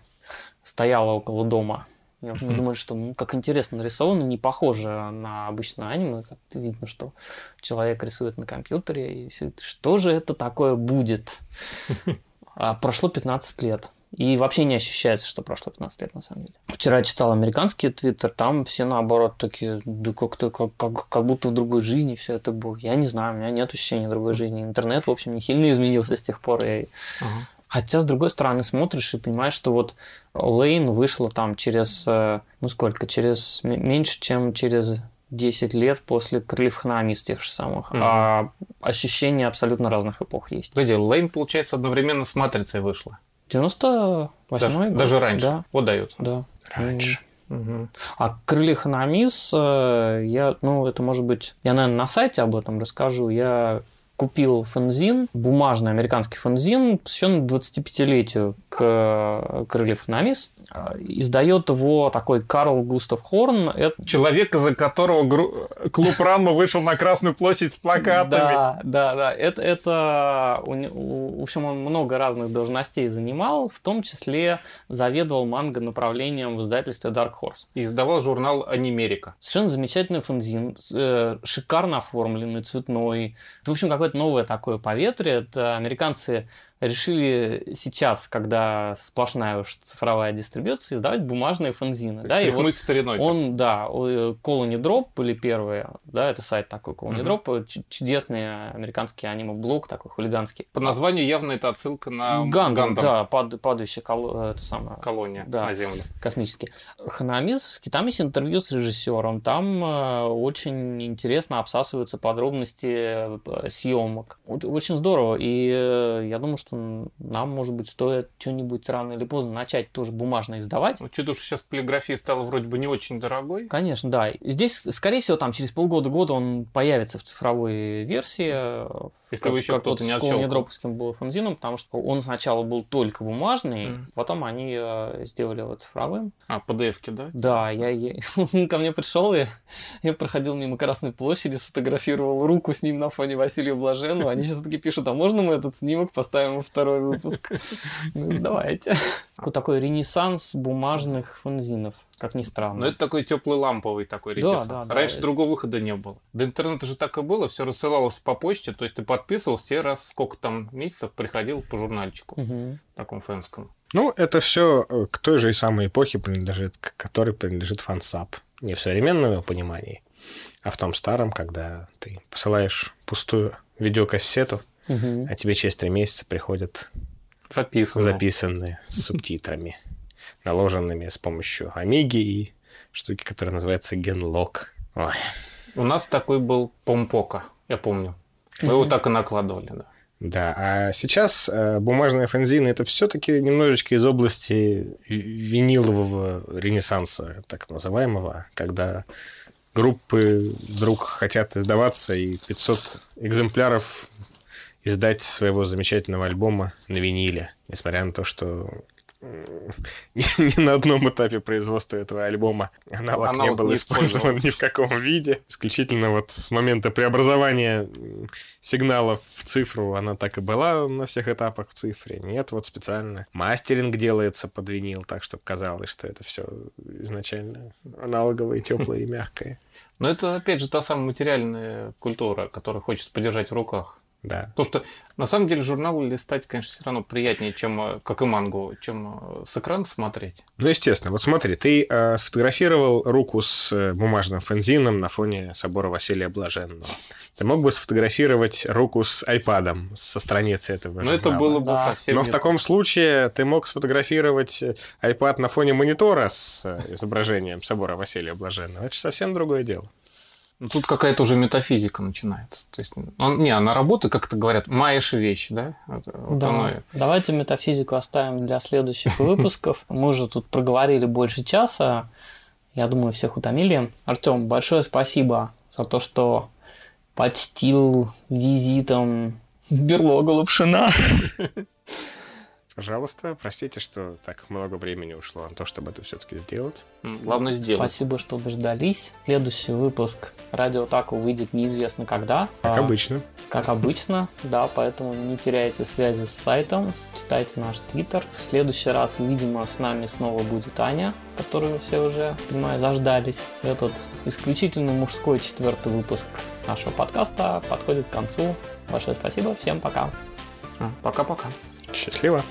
стояла около дома. Я вот думаю, что ну, как интересно нарисовано, не похоже на обычное аниме. Как видно, что человек рисует на компьютере. И всё это. Что же это такое будет? А прошло 15 лет. И вообще не ощущается, что прошло 15 лет на самом деле. Вчера читал американский твиттер, там все наоборот такие, да как-то как, как, как будто в другой жизни все это было. Я не знаю, у меня нет ощущения другой жизни. Интернет, в общем, не сильно изменился с тех пор. И... Ага. Хотя, с другой стороны, смотришь и понимаешь, что вот Лейн вышла там через, э, ну сколько, через меньше, чем через 10 лет после крыльев Ханамис тех же самых. Мгм. А ощущения абсолютно разных эпох есть. Погоди, Лейн, получается, одновременно с Матрицей вышла. 98 Даже, год. даже раньше. Да, Вот дают. да. Раньше. Мгм. А крылья Ханамис, э, я, ну, это может быть, я, наверное, на сайте об этом расскажу. Я купил фензин, бумажный американский фензин, посвященный 25-летию к крыльев Ханамис. Э, Издает его такой Карл Густав Хорн. Это Человек, из-за которого гру- клуб Ранма вышел на Красную площадь с плакатами. Да, да, да. Это, это в общем, он много разных должностей занимал, в том числе заведовал манго направлением в издательстве Dark Horse. И издавал журнал Анимерика. Совершенно замечательный фанзин, э, шикарно оформленный, цветной. Это, в общем, какое-то новое такое поветрие. Это американцы решили сейчас, когда сплошная уж цифровая дистрибьюция, издавать бумажные фанзины. Да, и вот стариной. он, да, Colony Drop были первые, да, это сайт такой Colony Мгм. Drop, чудесный американский аниме-блог такой хулиганский. По названию явно это отсылка на Гандам, Гандам. да, пад- падающая кол- это самое, Колония Да. на Земле. космический. Ханамис, там есть интервью с режиссером, там э, очень интересно обсасываются подробности э, съемок. Очень здорово, и э, я думаю, что нам, может быть, стоит что-нибудь рано или поздно начать тоже бумажно издавать. Учитывая, что сейчас полиграфия стала вроде бы не очень дорогой. Конечно, да. Здесь, скорее всего, там через полгода-года он появится в цифровой версии. Если как, вы еще кто-то вот не отщелкал. Колонидроповским был фанзином, потому что он сначала был только бумажный, Мгм. потом они э, сделали его цифровым. А, PDF-ки, да? Да, я, я- ко мне пришел, и я проходил мимо Красной площади, сфотографировал руку с ним на фоне Василия Блаженного. Они сейчас таки пишут, а можно мы этот снимок поставим во второй выпуск? Ну, давайте. Такой- Такой ренессанс бумажных фанзинов, как ни странно. Но это такой теплый ламповый такой Да, ренессанс. да, да. Раньше другого выхода не было. До интернета же так и было, все рассылалось по почте, то есть ты подписывался, тебе раз сколько там месяцев приходил по журнальчику Мгм. такому фэнскому. Ну, это все к той же и самой эпохе принадлежит, к которой принадлежит фансап. Не в современном его понимании, а в том старом, когда ты посылаешь пустую видеокассету, Мгм. а тебе через три месяца приходят Записано. записанные с субтитрами, наложенными с помощью Амиги и штуки, которая называется Genlock. Ой, У нас такой был Помпока, я помню. Мы его так и накладывали, да. Да, а сейчас э, бумажные фанзины это все-таки немножечко из области ви- винилового ренессанса, так называемого, когда группы вдруг хотят издаваться и 500 экземпляров издать своего замечательного альбома на виниле, несмотря на то, что ни, на одном этапе производства этого альбома аналог, не Аналог был не использован ни в каком виде. Исключительно вот с момента преобразования сигналов в цифру она так и была на всех этапах в цифре. Нет, вот специально мастеринг делается под винил, так, чтобы казалось, что это все изначально аналоговое, теплое и мягкое. Но это, опять же, та самая материальная культура, которую хочется подержать в руках. Да. Потому что, на самом деле, журнал листать, конечно, все равно приятнее, чем, э, как и мангу, чем э, с экрана смотреть. Ну, естественно. Вот смотри, ты э, сфотографировал руку с э, бумажным фензином на фоне собора Василия Блаженного. Ты мог бы сфотографировать руку с айпадом со страницы этого Но это журнала. было бы Да. совсем Но не в таком случае ты мог сфотографировать iPad на фоне монитора с изображением собора Василия Блаженного. Это же совсем другое дело. Ну, Тут какая-то уже метафизика начинается. То есть, он, не, она работает, как это говорят, маешь вещь, да? Вот, вот Да. оно Давайте метафизику оставим для следующих выпусков. Мы уже тут проговорили больше часа. Я думаю, всех утомили. Артем, большое спасибо за то, что почтил визитом берлогу Лапшина. Пожалуйста, простите, что так много времени ушло на то, чтобы это все-таки сделать. Главное сделать. Спасибо, что дождались. Следующий выпуск Радио Таку выйдет неизвестно когда. Как А, обычно. Как обычно, да, поэтому не теряйте связи с сайтом, читайте наш твиттер. В следующий раз, видимо, с нами снова будет Аня, которую все уже, понимаю, заждались. Этот исключительно мужской четвертый выпуск нашего подкаста подходит к концу. Большое спасибо, всем пока. А, Пока-пока. Счастливо.